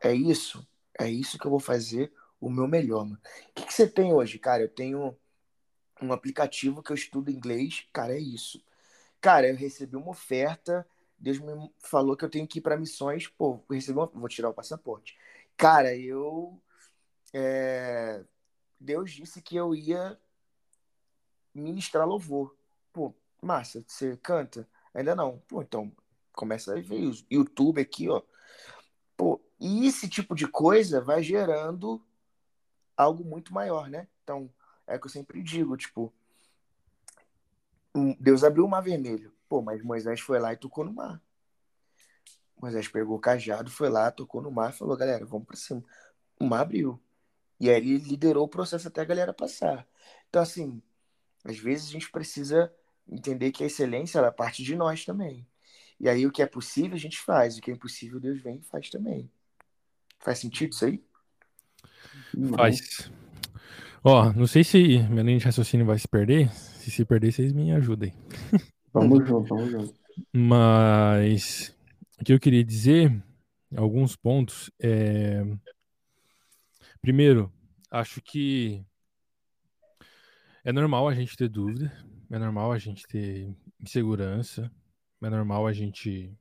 Speaker 1: É isso? É isso que eu vou fazer o meu melhor, mano. O que, que você tem hoje, cara? Eu tenho um aplicativo que eu estudo inglês, cara, é isso. Cara, eu recebi uma oferta, Deus me falou que eu tenho que ir para missões, pô, recebi uma... vou tirar o passaporte. Cara, eu é... Deus disse que eu ia ministrar louvor. Pô, massa, você canta? Ainda não. Pô, então começa a ver o YouTube aqui, ó. Pô, e esse tipo de coisa vai gerando algo muito maior, né? Então, é o que eu sempre digo, tipo, Deus abriu o mar vermelho. Pô, mas Moisés foi lá e tocou no mar. Moisés pegou o cajado, foi lá, tocou no mar e falou, galera, vamos para cima. O mar abriu. E aí ele liderou o processo até a galera passar. Então, assim, às vezes a gente precisa entender que a excelência ela é parte de nós também. E aí o que é possível a gente faz, o que é impossível Deus vem e faz também. Faz sentido isso aí?
Speaker 3: Faz. Ó, não sei se minha linha de raciocínio vai se perder. Se se perder, vocês me ajudem.
Speaker 2: Vamos junto, vamos junto.
Speaker 3: Mas o que eu queria dizer, alguns pontos, é... Primeiro, acho que é normal a gente ter dúvida, é normal a gente ter insegurança, é normal a gente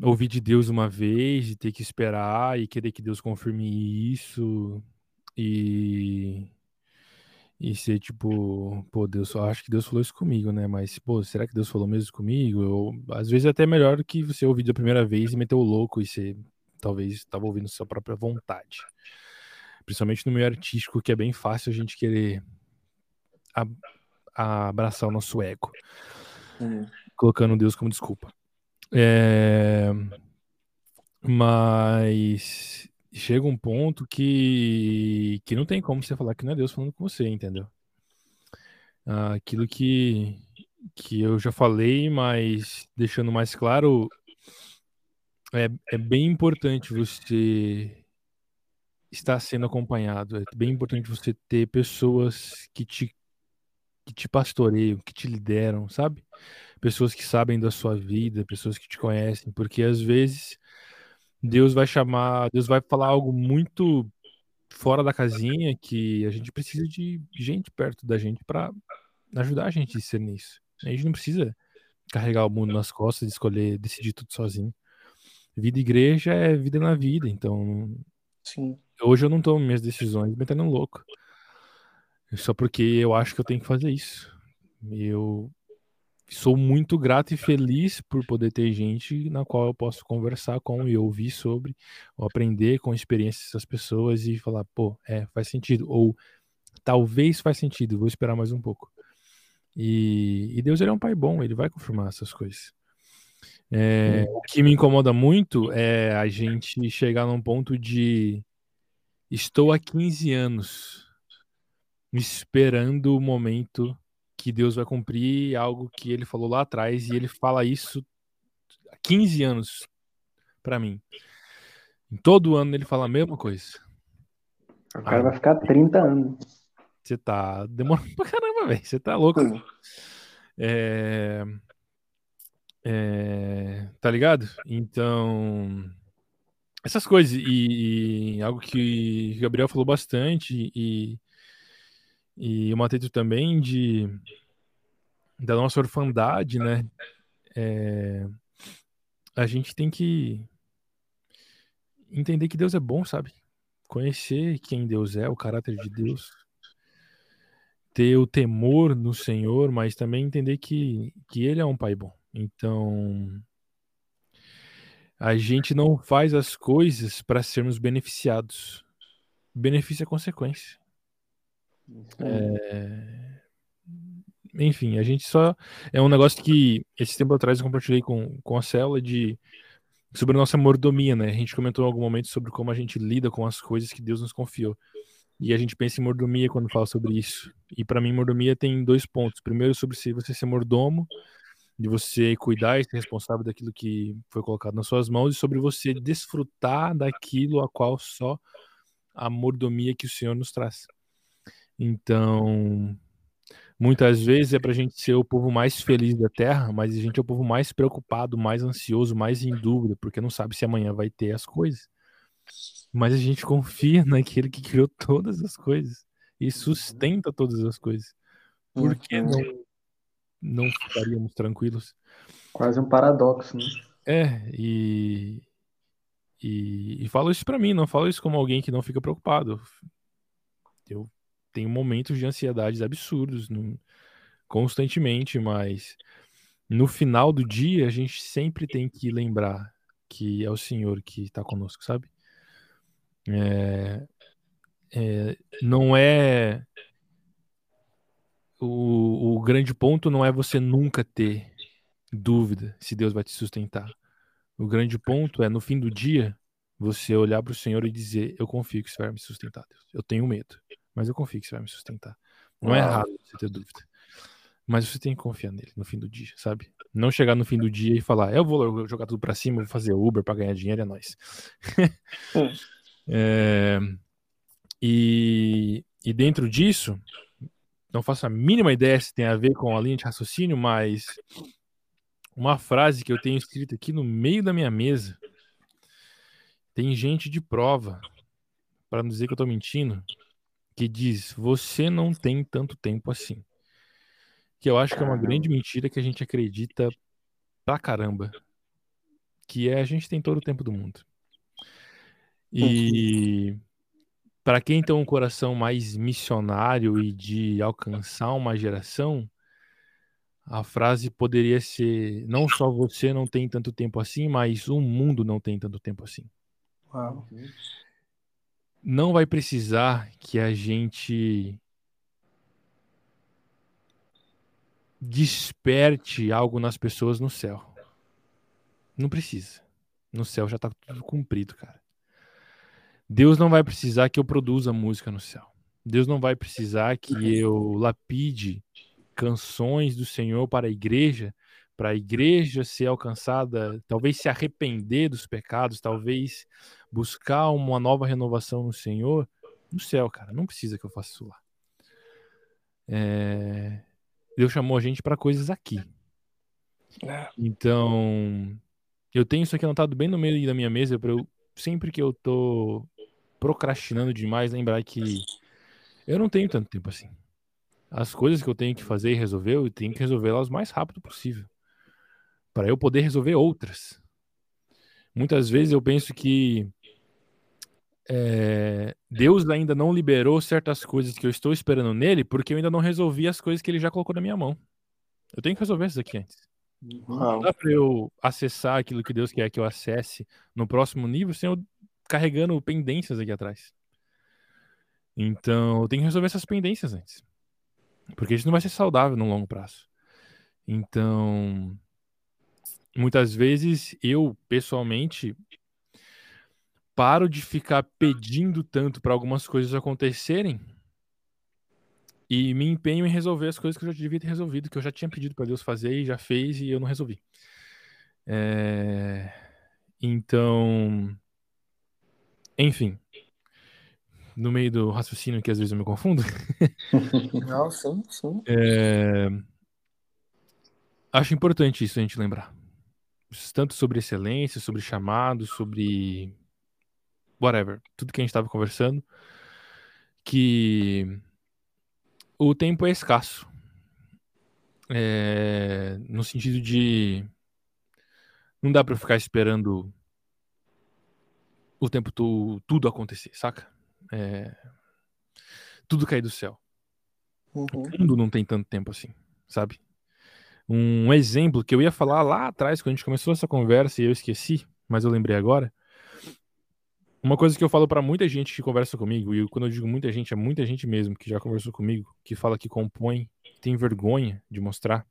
Speaker 3: ouvir de Deus uma vez e ter que esperar e querer que Deus confirme isso e e ser tipo, pô, Deus, eu acho que Deus falou isso comigo, né? Mas, pô, será que Deus falou mesmo comigo? Eu, às vezes é até melhor que você ouvir da primeira vez e meter o louco e você talvez estava ouvindo sua própria vontade. Principalmente no meio artístico, que é bem fácil a gente querer abraçar o nosso ego. Uhum. Colocando Deus como desculpa. É... Mas chega um ponto que, que não tem como você falar que não é Deus falando com você, entendeu? Aquilo que, que eu já falei, mas deixando mais claro, é, é bem importante você estar sendo acompanhado. É bem importante você ter pessoas que te, que te pastoreiam, que te lideram, sabe? Pessoas que sabem da sua vida, pessoas que te conhecem, porque às vezes Deus vai chamar, Deus vai falar algo muito fora da casinha que a gente precisa de gente perto da gente para ajudar a gente a ser nisso. A gente não precisa carregar o mundo nas costas escolher, decidir tudo sozinho. Vida igreja é vida na vida, então.
Speaker 1: Sim.
Speaker 3: Hoje eu não tomo minhas decisões metendo louco. Só porque eu acho que eu tenho que fazer isso. Eu sou muito grato e feliz por poder ter gente na qual eu posso conversar com e ouvir sobre, ou aprender com a experiência dessas pessoas e falar, pô, é, faz sentido. Ou talvez faz sentido, vou esperar mais um pouco. E, e Deus ele é um pai bom, ele vai confirmar essas coisas. É, o que me incomoda muito é a gente chegar num ponto de estou há 15 anos esperando o momento que Deus vai cumprir algo que ele falou lá atrás e ele fala isso há 15 anos para mim. Em todo ano ele fala a mesma coisa.
Speaker 2: O cara vai ficar 30 anos.
Speaker 3: Você tá demorando pra caramba, velho. Você tá louco. É... É, tá ligado? Então, essas coisas, e, e, algo que o Gabriel falou bastante, e, e o Mateto também, de, da nossa orfandade, né? É, a gente tem que entender que Deus é bom, sabe? Conhecer quem Deus é, o caráter de Deus, ter o temor no Senhor, mas também entender que, que Ele é um Pai bom. Então, a gente não faz as coisas para sermos beneficiados. Benefício é consequência. É... Enfim, a gente só. É um negócio que esse tempo atrás eu compartilhei com, com a célula de sobre a nossa mordomia, né? A gente comentou em algum momento sobre como a gente lida com as coisas que Deus nos confiou. E a gente pensa em mordomia quando fala sobre isso. E para mim, mordomia tem dois pontos. Primeiro, sobre se você ser mordomo, de você cuidar e ser responsável daquilo que foi colocado nas suas mãos e sobre você desfrutar daquilo a qual só a mordomia que o Senhor nos traz. Então, muitas vezes é para a gente ser o povo mais feliz da terra, mas a gente é o povo mais preocupado, mais ansioso, mais em dúvida, porque não sabe se amanhã vai ter as coisas. Mas a gente confia [laughs] naquele que criou todas as coisas e sustenta todas as coisas. Por que uhum. não não ficaríamos tranquilos.
Speaker 2: Quase um paradoxo, né?
Speaker 3: É, e, e, e falo isso para mim, não falo isso como alguém que não fica preocupado. Eu tenho momentos de ansiedade absurdos no, constantemente, mas no final do dia a gente sempre tem que lembrar que é o Senhor que está conosco, sabe? É, é, não é o, o grande ponto não é você nunca ter dúvida se Deus vai te sustentar. O grande ponto é, no fim do dia, você olhar para o Senhor e dizer: Eu confio que você vai me sustentar, Deus. Eu tenho medo, mas eu confio que você vai me sustentar. Não é errado você ter dúvida. Mas você tem que confiar nele no fim do dia, sabe? Não chegar no fim do dia e falar: Eu vou jogar tudo para cima, vou fazer Uber para ganhar dinheiro, é nóis. [laughs] é, e, e dentro disso, não faço a mínima ideia se tem a ver com a linha de raciocínio, mas uma frase que eu tenho escrito aqui no meio da minha mesa. Tem gente de prova, para não dizer que eu estou mentindo, que diz: Você não tem tanto tempo assim. Que eu acho que é uma grande mentira que a gente acredita pra caramba. Que é a gente tem todo o tempo do mundo. E para quem tem um coração mais missionário e de alcançar uma geração, a frase poderia ser: não só você não tem tanto tempo assim, mas o mundo não tem tanto tempo assim.
Speaker 1: Uau.
Speaker 3: não vai precisar que a gente desperte algo nas pessoas no céu. Não precisa. No céu já tá tudo cumprido, cara. Deus não vai precisar que eu produza música no céu. Deus não vai precisar que eu lapide canções do Senhor para a igreja, para a igreja ser alcançada, talvez se arrepender dos pecados, talvez buscar uma nova renovação no Senhor, no céu, cara. Não precisa que eu faça isso lá. É... Deus chamou a gente para coisas aqui. É. Então, eu tenho isso aqui anotado bem no meio da minha mesa para eu sempre que eu tô procrastinando demais lembrar que eu não tenho tanto tempo assim. As coisas que eu tenho que fazer e resolver, eu tenho que resolver elas o mais rápido possível. Para eu poder resolver outras. Muitas vezes eu penso que é, Deus ainda não liberou certas coisas que eu estou esperando nele porque eu ainda não resolvi as coisas que ele já colocou na minha mão. Eu tenho que resolver isso aqui antes. Não dá para eu acessar aquilo que Deus quer que eu acesse no próximo nível sem eu carregando pendências aqui atrás. Então, eu tenho que resolver essas pendências antes. Porque isso não vai ser saudável no longo prazo. Então, muitas vezes eu, pessoalmente, paro de ficar pedindo tanto para algumas coisas acontecerem e me empenho em resolver as coisas que eu já devia ter resolvido, que eu já tinha pedido para Deus fazer e já fez e eu não resolvi. É... Então, enfim, no meio do raciocínio que às vezes eu me confundo. [laughs]
Speaker 1: Não, sim, sim.
Speaker 3: É... Acho importante isso a gente lembrar. Tanto sobre excelência, sobre chamado, sobre whatever, tudo que a gente estava conversando, que o tempo é escasso. É, no sentido de não dá para ficar esperando o tempo tu, tudo acontecer, saca? É, tudo cair do céu. Uhum. O mundo não tem tanto tempo assim, sabe? Um exemplo que eu ia falar lá atrás, quando a gente começou essa conversa e eu esqueci, mas eu lembrei agora. Uma coisa que eu falo para muita gente que conversa comigo, e quando eu digo muita gente, é muita gente mesmo que já conversou comigo, que fala que compõe, tem vergonha de mostrar,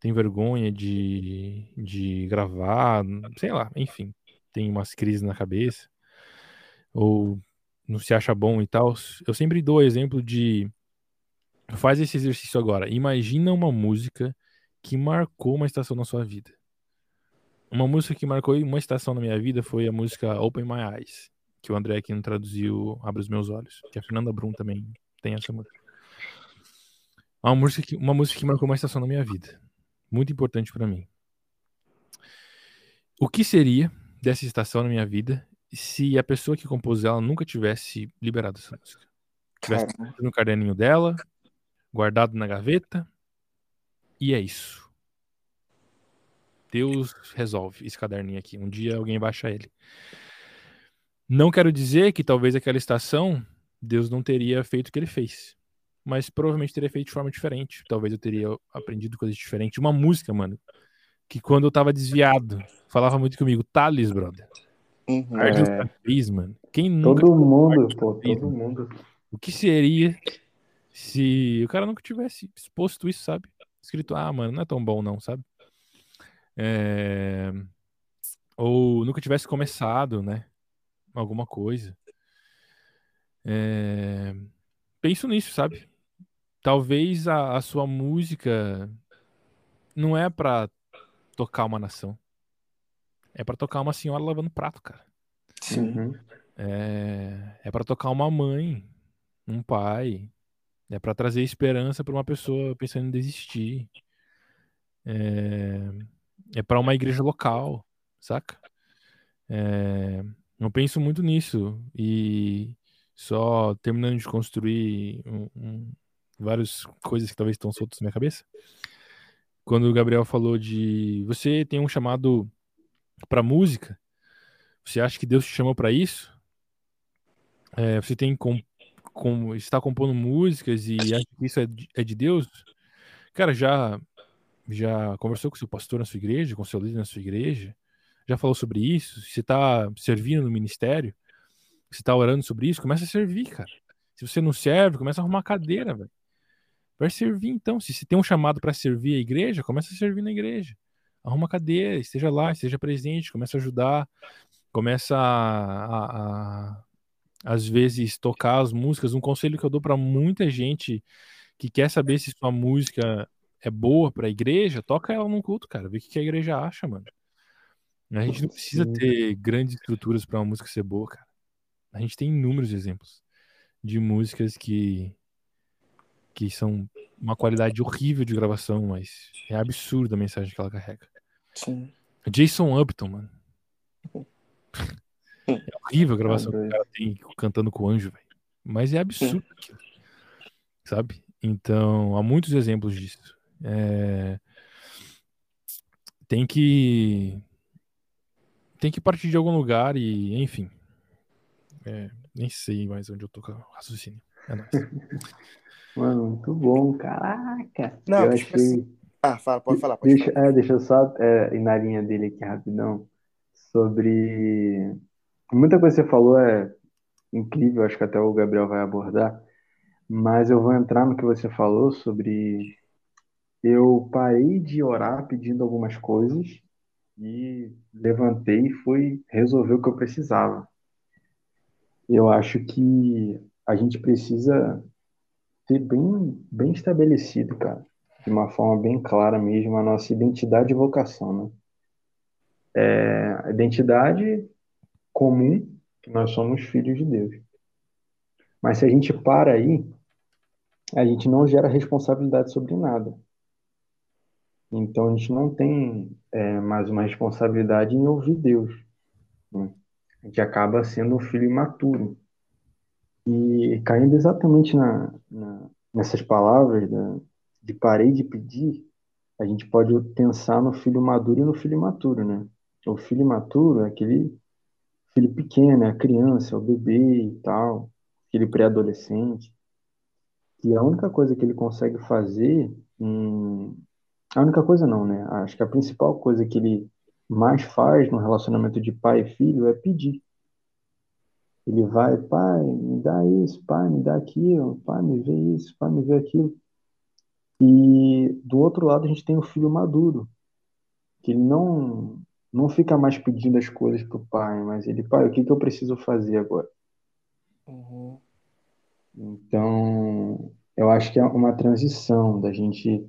Speaker 3: tem vergonha de, de gravar, sei lá, enfim, tem umas crises na cabeça, ou não se acha bom e tal. Eu sempre dou o exemplo de. Faz esse exercício agora. Imagina uma música que marcou uma estação na sua vida. Uma música que marcou uma estação na minha vida foi a música Open My Eyes, que o André aqui traduziu Abre os Meus Olhos, que a Fernanda Brum também tem essa música. Uma música que, uma música que marcou uma estação na minha vida. Muito importante para mim. O que seria dessa estação na minha vida se a pessoa que compôs ela nunca tivesse liberado essa música? Tivesse no caderninho dela, guardado na gaveta, e é isso. Deus resolve esse caderninho aqui. Um dia alguém baixa ele. Não quero dizer que talvez aquela estação Deus não teria feito o que ele fez. Mas provavelmente teria feito de forma diferente. Talvez eu teria aprendido coisas diferentes. Uma música, mano, que quando eu tava desviado, falava muito comigo. Thales, brother.
Speaker 1: Uhum. É.
Speaker 3: Fez, mano. Quem nunca
Speaker 2: todo mundo, pô, todo mundo.
Speaker 3: O que seria se o cara nunca tivesse exposto isso, sabe? Escrito, ah, mano, não é tão bom não, sabe? É... Ou nunca tivesse começado, né? Alguma coisa. É... Penso nisso, sabe? Talvez a, a sua música não é para tocar uma nação. É para tocar uma senhora lavando prato, cara.
Speaker 1: Sim.
Speaker 3: Uhum. É, é para tocar uma mãe, um pai. É para trazer esperança para uma pessoa pensando em desistir. É, é para uma igreja local, saca? É, eu penso muito nisso e só terminando de construir um, um, várias coisas que talvez estão soltas na minha cabeça. Quando o Gabriel falou de você tem um chamado para música, você acha que Deus te chamou para isso? É, você tem com, com, está compondo músicas e acha que isso é de, é de Deus? Cara, já já conversou com seu pastor na sua igreja, com seu líder na sua igreja? Já falou sobre isso? Você está servindo no ministério? você tá orando sobre isso, começa a servir, cara. Se você não serve, começa a arrumar cadeira, velho. Vai servir então. Se você tem um chamado para servir a igreja, começa a servir na igreja. Arruma cadeira, esteja lá, esteja presente, começa a ajudar, começa a, a, a às vezes tocar as músicas. Um conselho que eu dou para muita gente que quer saber se sua música é boa para a igreja, toca ela num culto, cara. Vê o que a igreja acha, mano. A gente não precisa ter grandes estruturas para uma música ser boa, cara. A gente tem inúmeros exemplos de músicas que que são uma qualidade horrível de gravação, mas é absurda a mensagem que ela carrega.
Speaker 1: Sim.
Speaker 3: Jason Upton, mano. É horrível a gravação que o cara tem cantando com o anjo, velho. Mas é absurdo aquilo. Sabe? Então, há muitos exemplos disso. É... Tem que. Tem que partir de algum lugar e, enfim. É, Nem sei mais onde eu tô com o raciocínio. É nóis. [laughs]
Speaker 2: Mano, muito bom, caraca.
Speaker 1: Não,
Speaker 2: eu
Speaker 1: tipo
Speaker 2: achei.
Speaker 1: assim, Ah, fala, pode falar, pode
Speaker 2: Deixa,
Speaker 1: falar.
Speaker 2: é, deixa eu só é, ir na linha dele aqui rapidão. Sobre. Muita coisa que você falou é incrível, acho que até o Gabriel vai abordar. Mas eu vou entrar no que você falou sobre. Eu parei de orar pedindo algumas coisas e levantei e fui resolver o que eu precisava. Eu acho que a gente precisa ter bem, bem estabelecido, cara, de uma forma bem clara mesmo, a nossa identidade e vocação, né? É, a identidade comum, que nós somos filhos de Deus. Mas se a gente para aí, a gente não gera responsabilidade sobre nada. Então a gente não tem é, mais uma responsabilidade em ouvir Deus. né? A gente acaba sendo um filho imaturo. E caindo exatamente na, na- nessas palavras da- de parei de pedir, a gente pode pensar no filho maduro e no filho imaturo, né? O filho imaturo é aquele filho pequeno, é a criança, é o bebê e tal, aquele pré-adolescente, que a única coisa que ele consegue fazer, hum, a única coisa não, né? Acho que a principal coisa que ele mais faz no relacionamento de pai e filho é pedir. Ele vai, pai, me dá isso, pai, me dá aquilo, pai, me vê isso, pai, me vê aquilo. E do outro lado a gente tem o filho maduro, que ele não não fica mais pedindo as coisas pro pai, mas ele, pai, o que que eu preciso fazer agora?
Speaker 1: Uhum.
Speaker 2: Então, eu acho que é uma transição da gente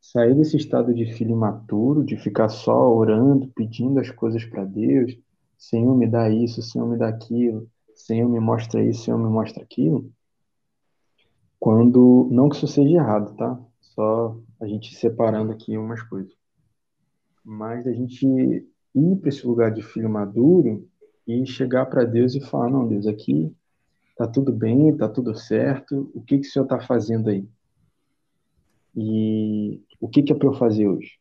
Speaker 2: sair desse estado de filho imaturo, de ficar só orando, pedindo as coisas para Deus, Senhor, me dá isso, Senhor, me dá aquilo, Senhor, me mostra isso, Senhor, me mostra aquilo. Quando, não que isso seja errado, tá? Só a gente separando aqui umas coisas. Mas a gente ir para esse lugar de filho maduro e chegar para Deus e falar, não, Deus, aqui tá tudo bem, tá tudo certo, o que que o Senhor tá fazendo aí? E o que que é para eu fazer hoje?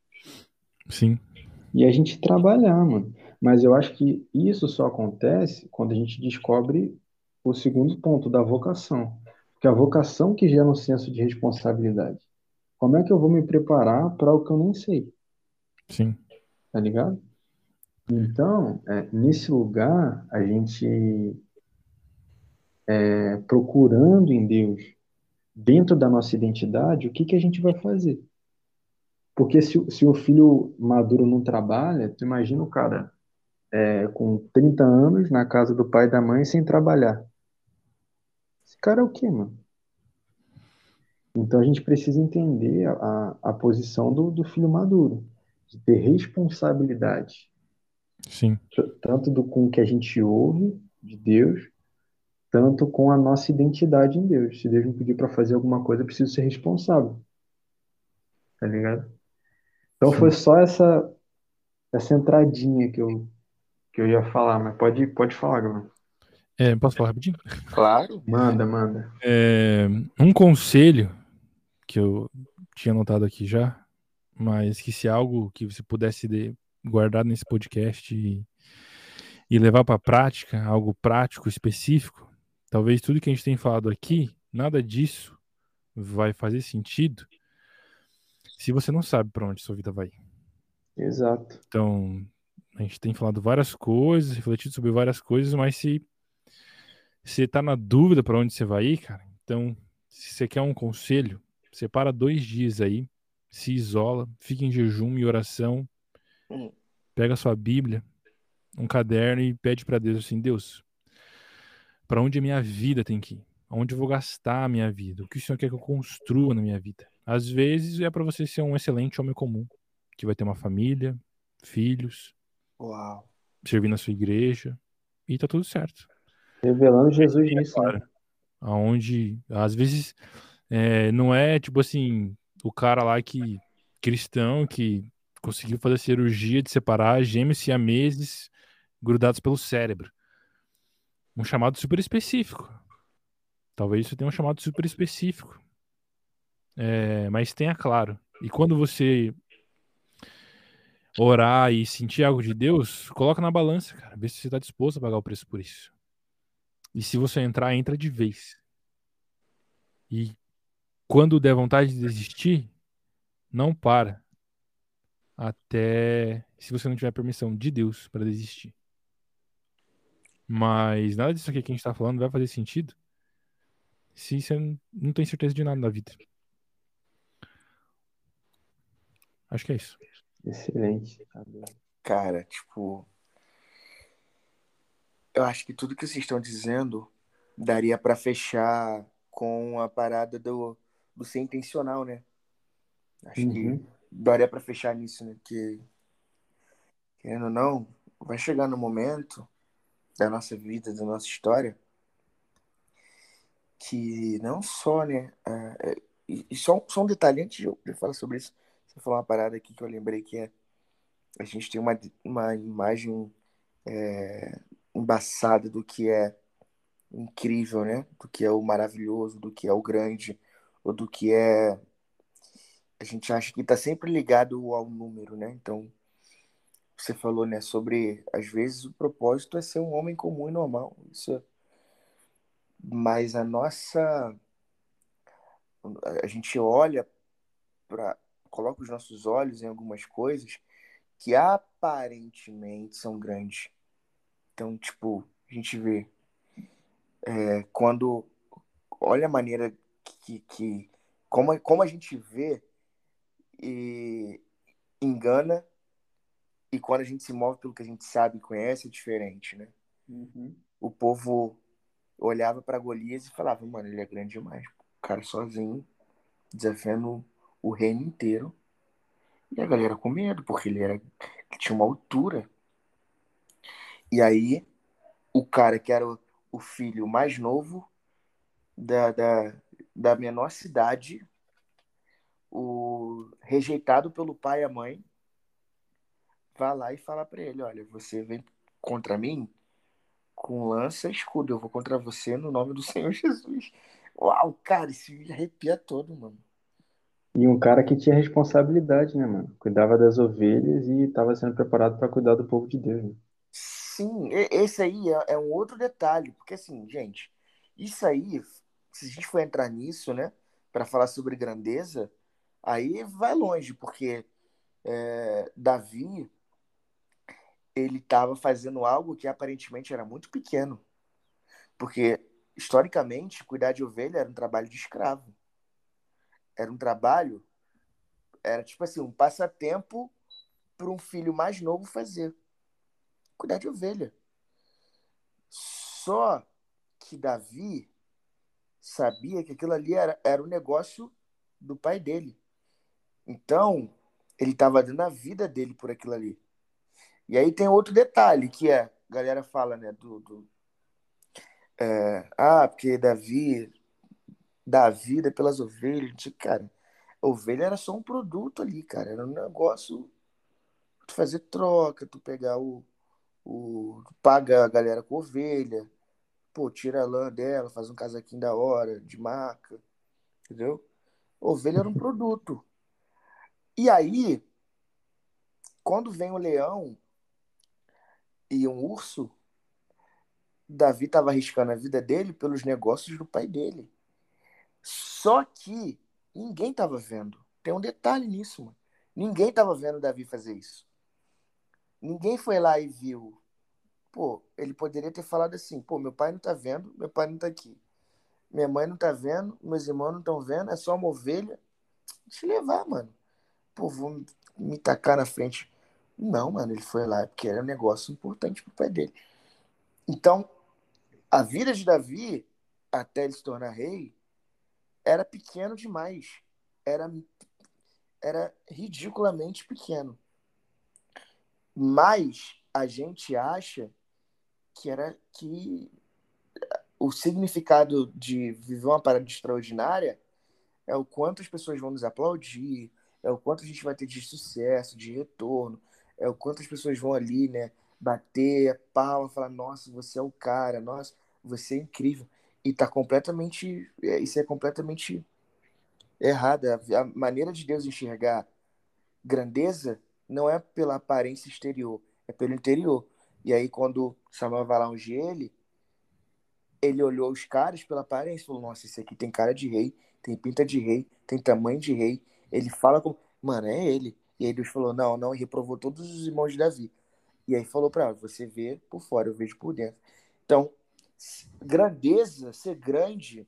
Speaker 3: Sim.
Speaker 2: E a gente trabalhar, mano. Mas eu acho que isso só acontece quando a gente descobre o segundo ponto da vocação. Porque a vocação que gera um senso de responsabilidade. Como é que eu vou me preparar para o que eu nem sei?
Speaker 3: Sim.
Speaker 2: tá ligado? Então, é, nesse lugar, a gente é, procurando em Deus, dentro da nossa identidade, o que que a gente vai fazer? Porque se, se o filho maduro não trabalha, tu imagina o cara é, com 30 anos na casa do pai e da mãe sem trabalhar. Esse cara é o quê, mano? Então a gente precisa entender a, a, posição do, do filho maduro, de ter responsabilidade
Speaker 3: Sim.
Speaker 2: tanto do com o que a gente ouve de Deus, tanto com a nossa identidade em Deus. Se Deus me pedir para fazer alguma coisa, eu preciso ser responsável. Tá ligado? Então
Speaker 3: Sim.
Speaker 2: foi só essa essa entradinha que eu que eu ia falar, mas pode pode falar, Gabriel.
Speaker 3: É, posso falar rapidinho?
Speaker 1: Claro.
Speaker 2: Manda, manda.
Speaker 3: É, um conselho que eu tinha anotado aqui já, mas que se é algo que você pudesse de- guardar nesse podcast e, e levar para a prática, algo prático, específico, talvez tudo que a gente tem falado aqui, nada disso vai fazer sentido se você não sabe para onde sua vida vai.
Speaker 2: Exato.
Speaker 3: Então, a gente tem falado várias coisas, refletido sobre várias coisas, mas se, você tá na dúvida para onde você vai ir, cara, então, se você quer um conselho, separa dois dias aí, se isola, fica em jejum e oração,
Speaker 1: Hum.
Speaker 3: pega a sua Bíblia, um caderno e pede para Deus assim, Deus, para onde a minha vida tem que ir? Aonde eu vou gastar a minha vida? O que o Senhor quer que eu construa na minha vida? Às vezes é para você ser um excelente homem comum, que vai ter uma família, filhos,
Speaker 1: Uau.
Speaker 3: servir na sua igreja, e tá tudo certo.
Speaker 2: Revelando Jesus nisso, né?
Speaker 3: Aonde, às vezes, é, não é tipo assim, o cara lá que, cristão, que conseguiu fazer a cirurgia de separar gêmeos siameses grudados pelo cérebro. Um chamado super específico. Talvez isso tenha um chamado super específico. É, mas tenha claro. E quando você orar e sentir algo de Deus, coloca na balança, cara. Vê se você está disposto a pagar o preço por isso. E se você entrar, entra de vez. E quando der vontade de desistir, não para. Até se você não tiver permissão de Deus para desistir. Mas nada disso aqui que a gente está falando vai fazer sentido se você não tem certeza de nada na vida. Acho que é isso.
Speaker 2: Excelente.
Speaker 1: Cara, tipo. Eu acho que tudo que vocês estão dizendo daria pra fechar com a parada do, do ser intencional, né? Acho
Speaker 2: Uhum.
Speaker 1: que daria pra fechar nisso, né? Que, querendo ou não, vai chegar no momento da nossa vida, da nossa história, que não só, né? é, é, e só, só um detalhe antes de eu falar sobre isso, falou uma parada aqui que eu lembrei que é a gente tem uma, uma imagem é, embaçada do que é incrível, né? Do que é o maravilhoso, do que é o grande, ou do que é. A gente acha que está sempre ligado ao número, né? Então, você falou, né, sobre às vezes o propósito é ser um homem comum e normal. Isso é... Mas a nossa. A gente olha para. Coloca os nossos olhos em algumas coisas que aparentemente são grandes. Então, tipo, a gente vê é, quando olha a maneira que, que como, como a gente vê e engana e quando a gente se move pelo que a gente sabe e conhece é diferente, né?
Speaker 2: Uhum.
Speaker 1: O povo olhava para Golias e falava, mano, ele é grande demais. O cara sozinho, desafiando o reino inteiro. E a galera com medo, porque ele era ele tinha uma altura. E aí, o cara que era o, o filho mais novo da, da, da menor cidade, o rejeitado pelo pai e a mãe, vai lá e fala para ele: Olha, você vem contra mim com lança e escudo, eu vou contra você no nome do Senhor [laughs] Jesus. Uau, cara, isso me arrepia todo, mano.
Speaker 2: E um cara que tinha responsabilidade, né, mano? Cuidava das ovelhas e estava sendo preparado para cuidar do povo de Deus. Né?
Speaker 1: Sim, esse aí é, é um outro detalhe, porque assim, gente, isso aí, se a gente for entrar nisso, né, para falar sobre grandeza, aí vai longe, porque é, Davi, ele estava fazendo algo que aparentemente era muito pequeno, porque historicamente, cuidar de ovelha era um trabalho de escravo, era um trabalho, era tipo assim, um passatempo para um filho mais novo fazer cuidar de ovelha. Só que Davi sabia que aquilo ali era, era o negócio do pai dele. Então, ele estava dando a vida dele por aquilo ali. E aí tem outro detalhe, que é, a galera fala, né, do... do é, ah, porque Davi dá a vida pelas ovelhas. Tipo, Cara, a ovelha era só um produto ali, cara. Era um negócio... Tu fazer troca, tu pegar o, o paga a galera com ovelha, pô, tira a lã dela, faz um casaquinho da hora, de marca, entendeu? Ovelha era um [laughs] produto. E aí, quando vem o leão e um urso, Davi estava arriscando a vida dele pelos negócios do pai dele. Só que ninguém estava vendo. Tem um detalhe nisso, mano. Ninguém estava vendo Davi fazer isso. Ninguém foi lá e viu pô, ele poderia ter falado assim, pô, meu pai não tá vendo, meu pai não tá aqui. Minha mãe não tá vendo, meus irmãos não estão vendo, é só uma ovelha. Deixa eu levar, mano. Pô, vou me tacar na frente. Não, mano, ele foi lá porque era um negócio importante pro pai dele. Então, a vida de Davi, até ele se tornar rei, era pequeno demais. Era, era ridiculamente pequeno. Mas a gente acha que era que o significado de viver uma parada extraordinária é o quanto as pessoas vão nos aplaudir, é o quanto a gente vai ter de sucesso, de retorno, é o quanto as pessoas vão ali, né, bater palma, falar, nossa, você é o cara, nossa, você é incrível. E tá completamente, é, isso é completamente errado. A maneira de Deus enxergar grandeza não é pela aparência exterior, é pelo interior. E aí, quando Samuel vai lá ungir ele, ele olhou os caras pela aparência e falou: Nossa, esse aqui tem cara de rei, tem pinta de rei, tem tamanho de rei. Ele fala como, mano, é ele. E aí Deus falou: Não, não, e reprovou todos os irmãos de Davi. E aí falou para Você vê por fora, eu vejo por dentro. Então, grandeza, ser grande,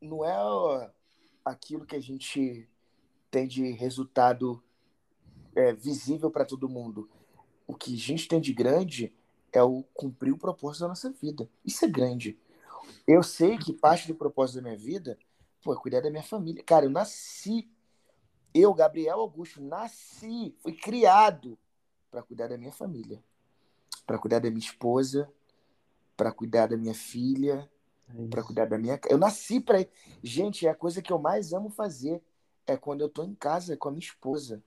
Speaker 1: não é aquilo que a gente tem de resultado é, visível para todo mundo. O que a gente tem de grande é o cumprir o propósito da nossa vida. Isso é grande. Eu sei que parte do propósito da minha vida pô, é cuidar da minha família. Cara, eu nasci, eu, Gabriel Augusto, nasci, fui criado para cuidar da minha família, para cuidar da minha esposa, para cuidar da minha filha, é para cuidar da minha. Eu nasci para. Gente, é a coisa que eu mais amo fazer é quando eu tô em casa com a minha esposa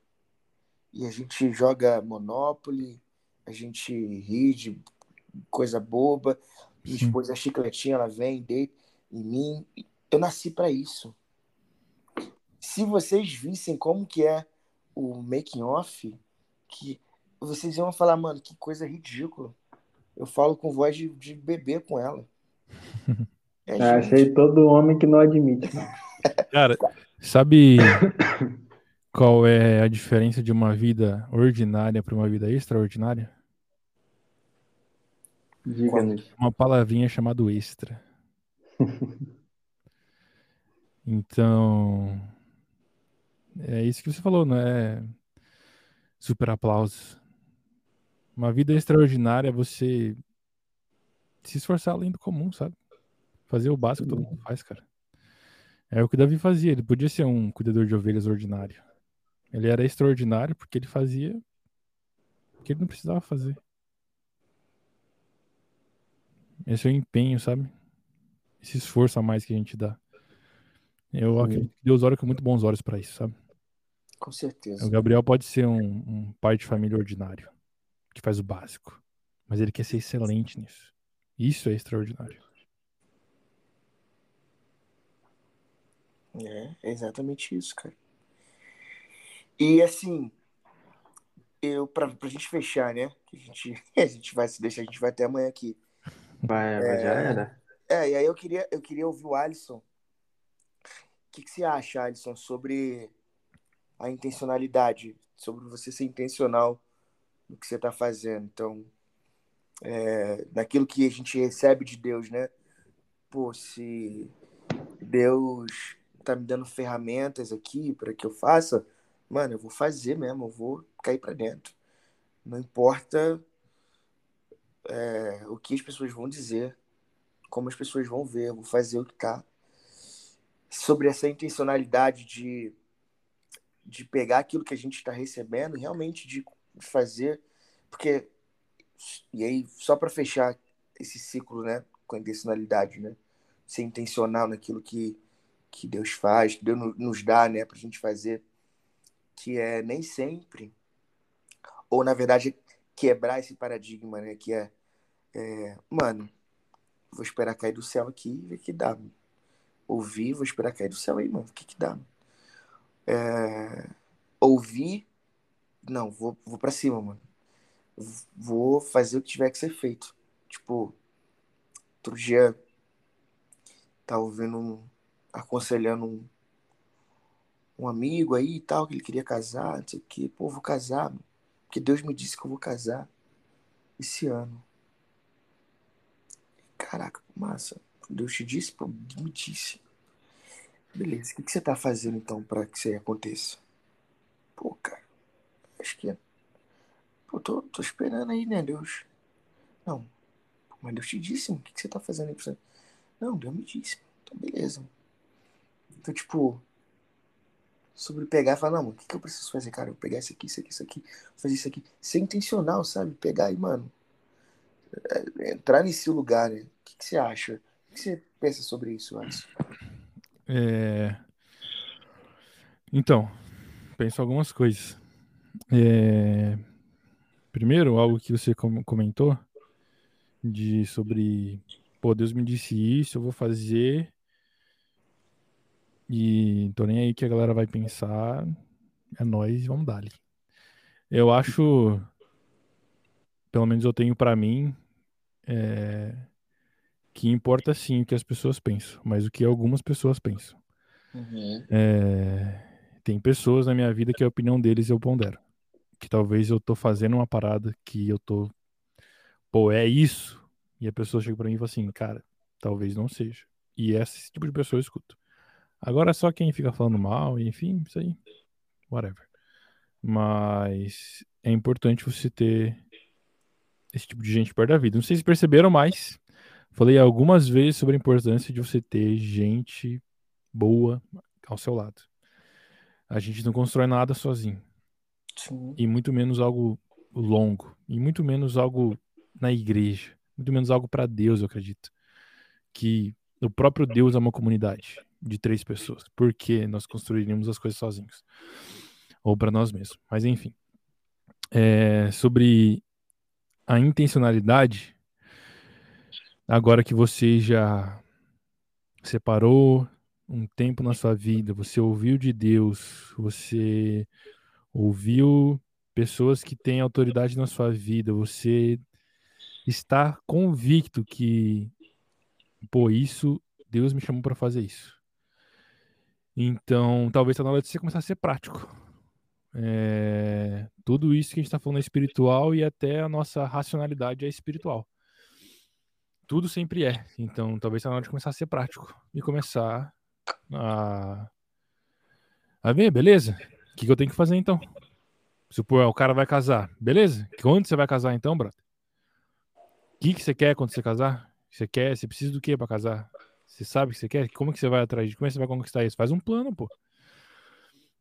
Speaker 1: e a gente joga Monopoly, a gente ri de coisa boba. Minha esposa, a chicletinha, ela vem, deita em mim. Eu nasci para isso. Se vocês vissem como que é o making off, que vocês iam falar, mano, que coisa ridícula. Eu falo com voz de, de bebê com ela.
Speaker 2: É, ah, Achei todo homem que não admite. [laughs]
Speaker 3: Cara, sabe qual é a diferença de uma vida ordinária para uma vida extraordinária? Uma palavrinha chamada extra. [laughs] então, é isso que você falou, não é super aplausos. Uma vida extraordinária é você se esforçar além do comum, sabe? Fazer o básico que todo mundo faz, cara. É o que Davi fazia. Ele podia ser um cuidador de ovelhas ordinário. Ele era extraordinário porque ele fazia o que ele não precisava fazer. Esse é o empenho, sabe? Esse esforço a mais que a gente dá. Eu Sim. acredito que Deus olha com muito bons olhos para isso, sabe?
Speaker 1: Com certeza.
Speaker 3: O Gabriel pode ser um, um, pai de família ordinário, que faz o básico. Mas ele quer ser excelente nisso. Isso é extraordinário.
Speaker 1: É, é exatamente isso, cara. E assim, eu, pra, pra gente fechar, né? Que a gente, [laughs] a gente vai se deixar, a gente vai até amanhã aqui.
Speaker 2: Vai, é, já era.
Speaker 1: É, e aí eu queria, eu queria ouvir o Alisson. O que, que você acha, Alisson, sobre a intencionalidade, sobre você ser intencional no que você está fazendo? Então, é, naquilo que a gente recebe de Deus, né? Pô, se Deus tá me dando ferramentas aqui para que eu faça, mano, eu vou fazer mesmo, eu vou cair para dentro. Não importa é, o que as pessoas vão dizer, como as pessoas vão ver, eu vou fazer o que tá. Sobre essa intencionalidade de, de pegar aquilo que a gente está recebendo, realmente de fazer, porque e aí só para fechar esse ciclo, né, com a intencionalidade, né, ser intencional naquilo que que Deus faz, que Deus nos dá, né, para a gente fazer, que é nem sempre, ou na verdade quebrar esse paradigma, né, que é é, mano, vou esperar cair do céu aqui e ver que dá. Ouvir, vou esperar cair do céu aí, mano. O que que dá? É, ouvir, não, vou, vou pra cima, mano. Vou fazer o que tiver que ser feito. Tipo, outro dia tava ouvindo aconselhando um, um amigo aí e tal, que ele queria casar, não sei o que. Pô, vou casar, mano. Porque Deus me disse que eu vou casar. esse ano. Caraca, massa. Deus te disse? Pô, me disse. Beleza, o que, que você tá fazendo então para que isso aconteça? Pô, cara, acho que é. Pô, tô, tô esperando aí, né, Deus? Não, mas Deus te disse, o que, que você tá fazendo aí pra você? Não, Deus me disse. Então, beleza. Então, tipo, sobre pegar e falar, não, o que, que eu preciso fazer, cara? Eu pegar isso aqui, isso aqui, isso aqui, fazer isso aqui. Ser intencional, sabe? Pegar e, mano, é, entrar nesse lugar, né? O que, que você acha? O que você pensa sobre isso, Alisson?
Speaker 3: É... Então, penso algumas coisas. É... Primeiro, algo que você comentou de sobre, pô, Deus me disse isso, eu vou fazer e tô nem aí que a galera vai pensar, é nós, vamos dar ali. Eu acho, pelo menos eu tenho para mim, é, que importa sim o que as pessoas pensam, mas o que algumas pessoas pensam. Uhum. É, tem pessoas na minha vida que a opinião deles eu pondero. Que talvez eu tô fazendo uma parada que eu tô. Pô, é isso. E a pessoa chega para mim e fala assim, cara, talvez não seja. E esse tipo de pessoa eu escuto. Agora só quem fica falando mal, enfim, isso aí. Whatever. Mas é importante você ter esse tipo de gente perto da vida. Não sei se perceberam, mas Falei algumas vezes sobre a importância de você ter gente boa ao seu lado. A gente não constrói nada sozinho. Sim. E muito menos algo longo. E muito menos algo na igreja. Muito menos algo para Deus, eu acredito. Que o próprio Deus é uma comunidade de três pessoas. Porque nós construiríamos as coisas sozinhos. Ou para nós mesmos. Mas enfim. É, sobre a intencionalidade, agora que você já separou um tempo na sua vida, você ouviu de Deus, você ouviu pessoas que têm autoridade na sua vida, você está convicto que, pô, isso, Deus me chamou para fazer isso. Então, talvez está na hora de você começar a ser prático. É, tudo isso que a gente está falando é espiritual e até a nossa racionalidade é espiritual tudo sempre é. Então, talvez seja na hora de começar a ser prático e começar a, a ver, beleza? O que, que eu tenho que fazer então? Supor, o cara vai casar, beleza? Quando você vai casar então, brother? O que, que você quer quando você casar? Você quer, você precisa do que para casar? Você sabe o que você quer? Como que você vai atrás? Como é que você vai conquistar isso? Faz um plano, pô.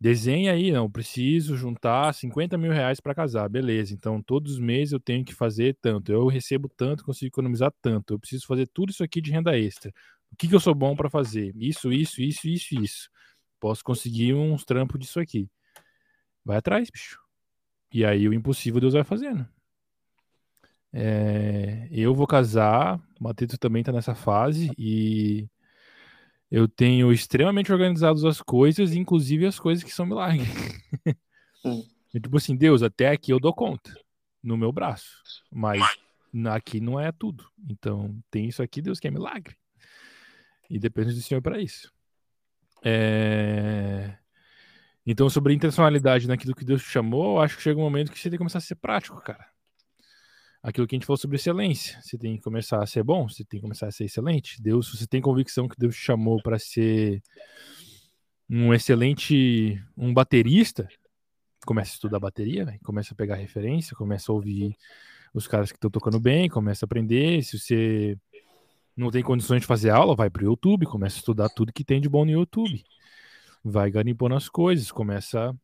Speaker 3: Desenha aí, não, preciso juntar 50 mil reais para casar, beleza. Então, todos os meses eu tenho que fazer tanto. Eu recebo tanto, consigo economizar tanto. Eu preciso fazer tudo isso aqui de renda extra. O que, que eu sou bom para fazer? Isso, isso, isso, isso, isso. Posso conseguir uns trampos disso aqui. Vai atrás, bicho. E aí o impossível Deus vai fazendo. É, eu vou casar, o Matheus também tá nessa fase e eu tenho extremamente organizadas as coisas, inclusive as coisas que são milagre. [laughs] Tipo assim, Deus, até aqui eu dou conta no meu braço, mas aqui não é tudo. Então, tem isso aqui, Deus quer milagre. E depende do Senhor para isso. É... Então, sobre intencionalidade naquilo que Deus te chamou, acho que chega um momento que você tem que começar a ser prático, cara aquilo que a gente falou sobre excelência. Você tem que começar a ser bom, você tem que começar a ser excelente. Deus, você tem convicção que Deus te chamou para ser um excelente, um baterista, começa a estudar bateria, véio, começa a pegar referência, começa a ouvir os caras que estão tocando bem, começa a aprender. Se você não tem condições de fazer aula, vai para o YouTube, começa a estudar tudo que tem de bom no YouTube. Vai garimpando as coisas, começa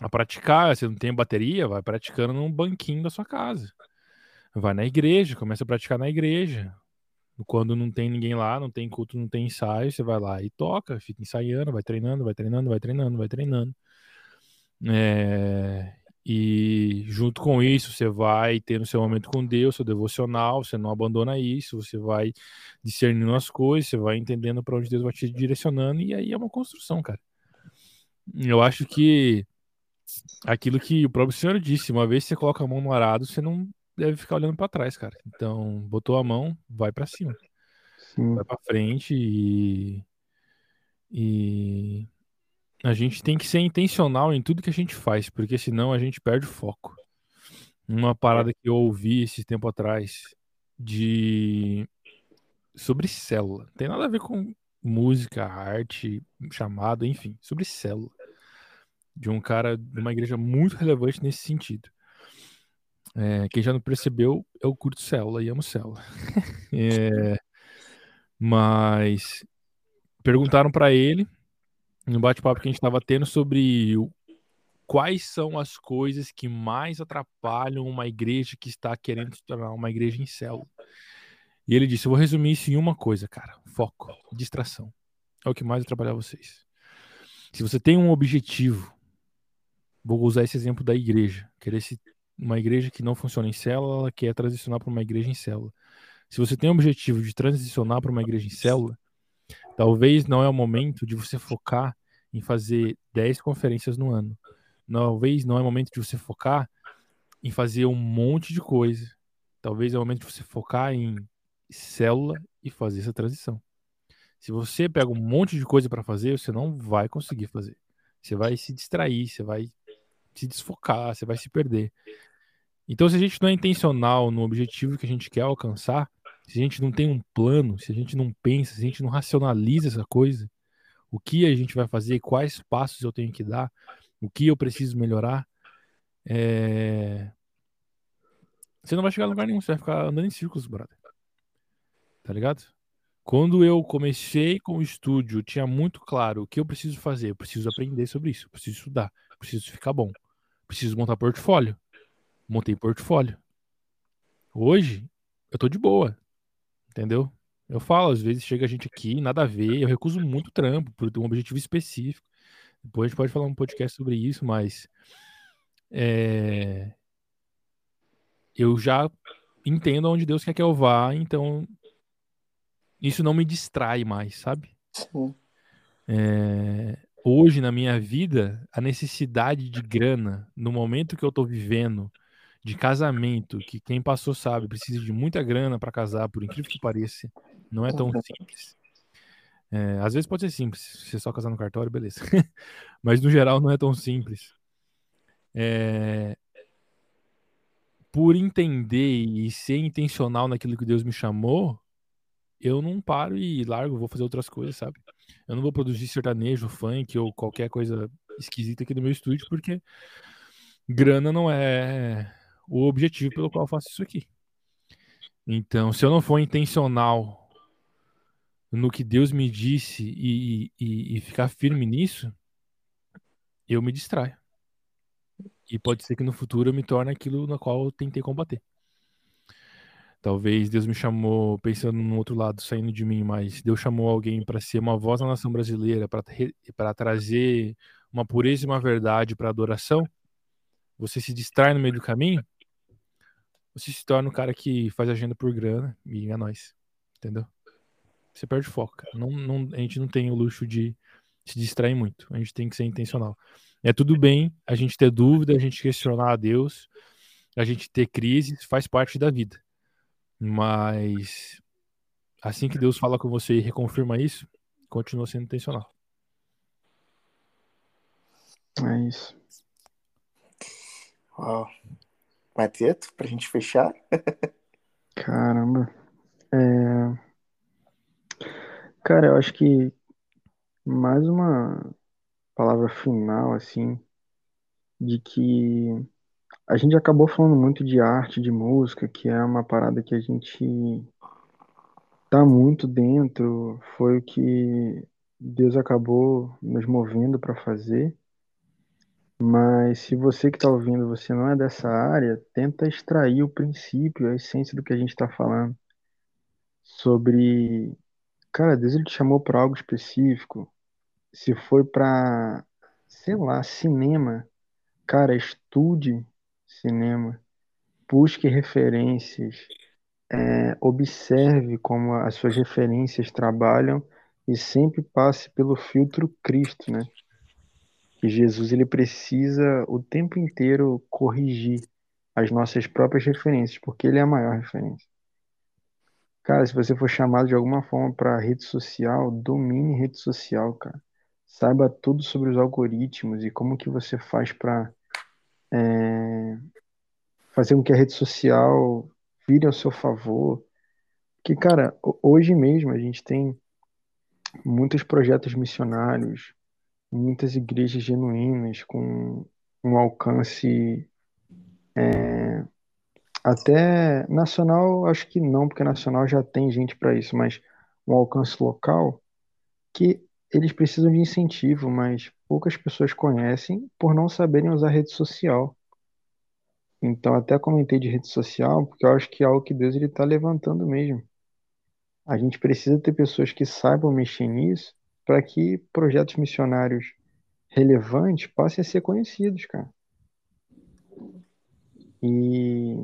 Speaker 3: a praticar. Se não tem bateria, vai praticando num banquinho da sua casa. Vai na igreja, começa a praticar na igreja. Quando não tem ninguém lá, não tem culto, não tem ensaio, você vai lá e toca, fica ensaiando, vai treinando, vai treinando, vai treinando, vai treinando. É... E junto com isso, você vai tendo seu momento com Deus, seu devocional, você não abandona isso, você vai discernindo as coisas, você vai entendendo para onde Deus vai te direcionando, e aí é uma construção, cara. Eu acho que aquilo que o próprio Senhor disse, uma vez que você coloca a mão no arado, você não deve ficar olhando para trás, cara. Então, botou a mão, vai para cima. Sim. Vai para frente e e a gente tem que ser intencional em tudo que a gente faz, porque senão a gente perde o foco. uma parada que eu ouvi esse tempo atrás de sobre célula. Tem nada a ver com música, arte, chamado, enfim, sobre célula. De um cara de uma igreja muito relevante nesse sentido. É, quem já não percebeu, eu curto célula e amo célula. [laughs] é, mas perguntaram para ele, no bate-papo que a gente estava tendo, sobre quais são as coisas que mais atrapalham uma igreja que está querendo se tornar uma igreja em célula. E ele disse: Eu vou resumir isso em uma coisa, cara: foco, distração. É o que mais atrapalha vocês. Se você tem um objetivo, vou usar esse exemplo da igreja, querer se uma igreja que não funciona em célula, ela quer transicionar para uma igreja em célula. Se você tem o objetivo de transicionar para uma igreja em célula, talvez não é o momento de você focar em fazer 10 conferências no ano. Talvez não é o momento de você focar em fazer um monte de coisa. Talvez é o momento de você focar em célula e fazer essa transição. Se você pega um monte de coisa para fazer, você não vai conseguir fazer. Você vai se distrair, você vai se desfocar, você vai se perder. Então, se a gente não é intencional no objetivo que a gente quer alcançar, se a gente não tem um plano, se a gente não pensa, se a gente não racionaliza essa coisa, o que a gente vai fazer, quais passos eu tenho que dar, o que eu preciso melhorar, é... você não vai chegar a lugar nenhum, você vai ficar andando em círculos, brother. Tá ligado? Quando eu comecei com o estúdio, tinha muito claro o que eu preciso fazer. Eu preciso aprender sobre isso, preciso estudar, preciso ficar bom, preciso montar portfólio. Montei portfólio. Hoje, eu tô de boa, entendeu? Eu falo, às vezes chega a gente aqui, nada a ver, eu recuso muito trampo por um objetivo específico. Depois a gente pode falar um podcast sobre isso, mas é, eu já entendo onde Deus quer que eu vá, então isso não me distrai mais, sabe? Sim. É, hoje na minha vida, a necessidade de grana, no momento que eu tô vivendo, de casamento, que quem passou sabe, precisa de muita grana para casar, por incrível que pareça, não é tão uhum. simples. É, às vezes pode ser simples, se só casar no cartório, beleza. [laughs] Mas no geral não é tão simples. É, por entender e ser intencional naquilo que Deus me chamou, eu não paro e largo, vou fazer outras coisas, sabe? Eu não vou produzir sertanejo, funk ou qualquer coisa esquisita aqui no meu estúdio, porque grana não é o objetivo pelo qual eu faço isso aqui. Então, se eu não for intencional no que Deus me disse e, e, e ficar firme nisso, eu me distraio. E pode ser que no futuro eu me torne aquilo na qual eu tentei combater. Talvez Deus me chamou pensando no outro lado, saindo de mim, mas Deus chamou alguém para ser uma voz na nação brasileira, para trazer uma pureza e uma verdade para adoração. Você se distrai no meio do caminho, você se torna o cara que faz agenda por grana e é nós. Entendeu? Você perde foco, cara. Não, não, a gente não tem o luxo de se distrair muito. A gente tem que ser intencional. É tudo bem a gente ter dúvida, a gente questionar a Deus, a gente ter crises, faz parte da vida. Mas assim que Deus fala com você e reconfirma isso, continua sendo intencional.
Speaker 2: É isso.
Speaker 1: Uau. Mateto, pra gente fechar.
Speaker 2: Caramba. É... Cara, eu acho que mais uma palavra final, assim, de que a gente acabou falando muito de arte, de música, que é uma parada que a gente tá muito dentro, foi o que Deus acabou nos movendo para fazer. Mas se você que está ouvindo, você não é dessa área, tenta extrair o princípio, a essência do que a gente está falando. Sobre, cara, Deus ele te chamou para algo específico. Se foi para, sei lá, cinema, cara, estude cinema, busque referências, é, observe como as suas referências trabalham e sempre passe pelo filtro Cristo, né? Que Jesus ele precisa o tempo inteiro corrigir as nossas próprias referências, porque ele é a maior referência. Cara, se você for chamado de alguma forma para rede social, domine rede social, cara. Saiba tudo sobre os algoritmos e como que você faz para é, fazer com que a rede social vire ao seu favor. Que, cara, hoje mesmo a gente tem muitos projetos missionários, muitas igrejas genuínas com um alcance é, até nacional, acho que não, porque nacional já tem gente para isso, mas um alcance local que eles precisam de incentivo, mas poucas pessoas conhecem por não saberem usar rede social. Então, até comentei de rede social, porque eu acho que é algo que Deus está levantando mesmo. A gente precisa ter pessoas que saibam mexer nisso para que projetos missionários relevantes passem a ser conhecidos, cara. E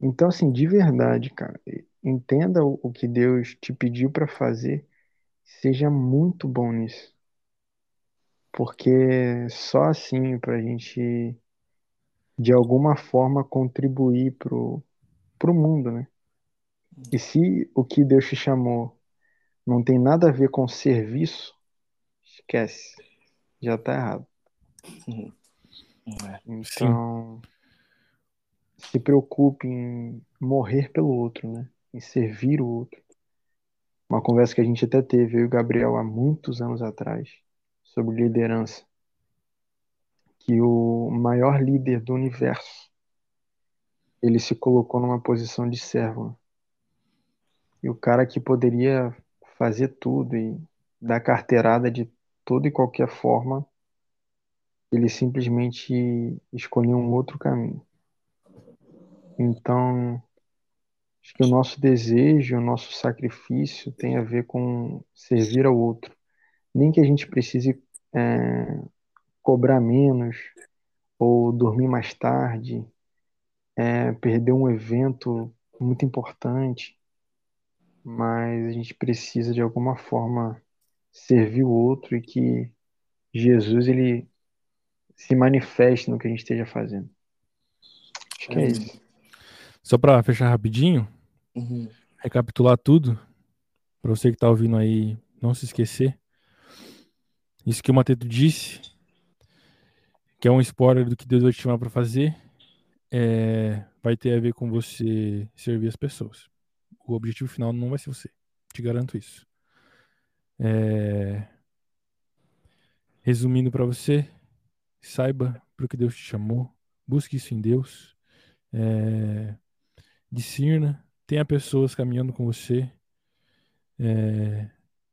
Speaker 2: então, assim, de verdade, cara, entenda o, que Deus te pediu para fazer, seja muito bom nisso. Porque só assim para a gente, de alguma forma, contribuir pro, pro mundo, né? E se o que Deus te chamou não tem nada a ver com serviço, esquece. Já tá errado. Uhum. É. Então, Sim se preocupe em morrer pelo outro, né? Em servir o outro. Uma conversa que a gente até teve, eu e o Gabriel, há muitos anos atrás, sobre liderança. Que o maior líder do universo, ele se colocou numa posição de servo. E o cara que poderia fazer tudo e dar carteirada de toda e qualquer forma, ele simplesmente escolheu um outro caminho. Então, acho que o nosso desejo, o nosso sacrifício tem a ver com servir ao outro. Nem que a gente precise é, cobrar menos ou dormir mais tarde, é, perder um evento muito importante, mas a gente precisa de alguma forma servir o outro e que Jesus ele se manifeste no que a gente esteja fazendo. Acho que é, é isso.
Speaker 3: Só para fechar rapidinho, uhum. recapitular tudo, para você que está ouvindo aí não se esquecer. Isso que o Mateto disse, que é um spoiler do que Deus vai te chamar para fazer, é, vai ter a ver com você servir as pessoas. O objetivo final não vai ser você, te garanto isso. É, resumindo para você, saiba para o que Deus te chamou, busque isso em Deus. É, discirna, tenha pessoas caminhando com você, é,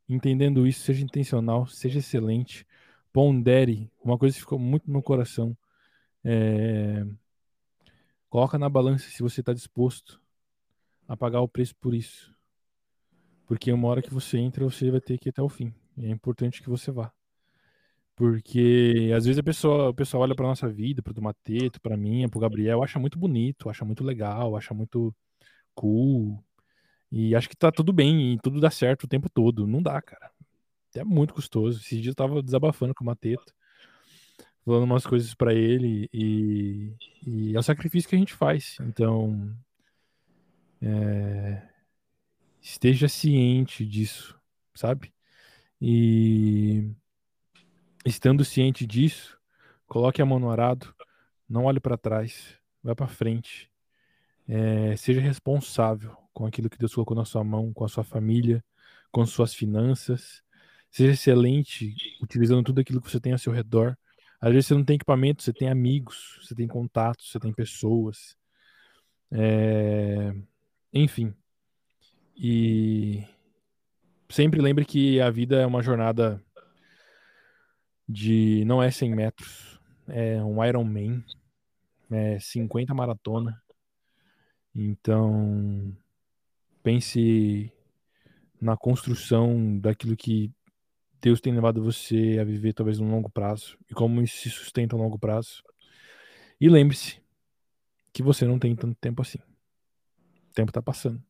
Speaker 3: entendendo isso, seja intencional, seja excelente, pondere, uma coisa que ficou muito no coração, é, coloca na balança se você está disposto a pagar o preço por isso, porque uma hora que você entra, você vai ter que ir até o fim, e é importante que você vá. Porque às vezes a pessoa, o pessoal olha para nossa vida, para o Mateto, para mim, para o Gabriel, acha muito bonito, acha muito legal, acha muito cool. E acho que tá tudo bem e tudo dá certo o tempo todo. Não dá, cara. É muito custoso. Esses dias eu tava desabafando com o Mateto, falando umas coisas para ele e, e, é o sacrifício que a gente faz. Então, é, esteja ciente disso, sabe? E Estando ciente disso, coloque a mão no arado, não olhe para trás, vá para frente. É, seja responsável com aquilo que Deus colocou na sua mão, com a sua família, com suas finanças. Seja excelente utilizando tudo aquilo que você tem ao seu redor. Às vezes você não tem equipamento, você tem amigos, você tem contatos, você tem pessoas. É... Enfim. E sempre lembre que a vida é uma jornada de não é 100 metros, é um Ironman, é 50 maratona. Então, pense na construção daquilo que Deus tem levado você a viver talvez no longo prazo e como isso se sustenta no longo prazo. E lembre-se que você não tem tanto tempo assim. Tempo está passando.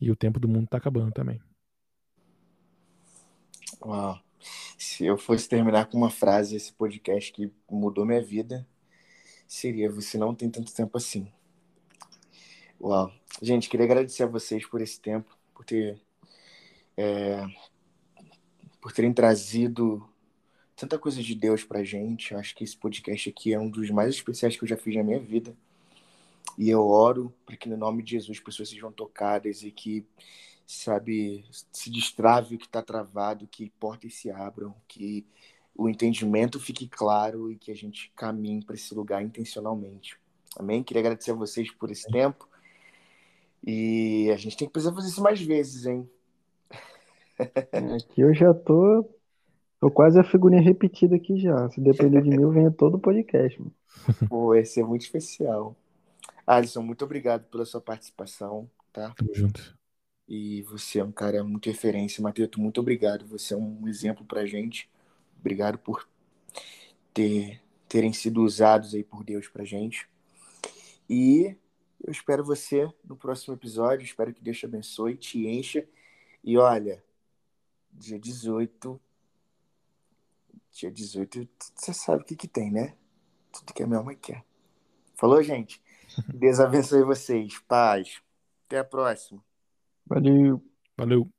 Speaker 3: E o tempo do mundo está acabando também.
Speaker 1: Uau. Se eu fosse terminar com uma frase esse podcast que mudou minha vida, seria: Você não tem tanto tempo assim. Uau. Gente, queria agradecer a vocês por esse tempo, por ter. É, por terem trazido tanta coisa de Deus pra gente. Eu acho que esse podcast aqui é um dos mais especiais que eu já fiz na minha vida. E eu oro para que no nome de Jesus pessoas sejam tocadas e que, sabe, se destrave o que está travado, que portas se abram, que o entendimento fique claro e que a gente caminhe para esse lugar intencionalmente. Amém? Queria agradecer a vocês por esse tempo. E a gente tem que precisar fazer isso mais vezes, hein?
Speaker 2: Aqui eu já tô, tô quase a figurinha repetida aqui já. Se depender de mim, eu venho todo o podcast. Mano.
Speaker 1: Pô, esse é muito especial. Alisson, muito obrigado pela sua participação, tá?
Speaker 3: Tamo junto.
Speaker 1: E você é um cara muito referência. Matheus, muito obrigado. Você é um exemplo pra gente. Obrigado por ter, terem sido usados aí por Deus pra gente. E eu espero você no próximo episódio. Espero que Deus te abençoe, te encha. E olha, dia 18. Dia 18, você sabe o que, que tem, né? Tudo que a minha mãe quer. Falou, gente? Deus abençoe vocês. Paz. Até a próxima.
Speaker 2: Valeu.
Speaker 3: Valeu.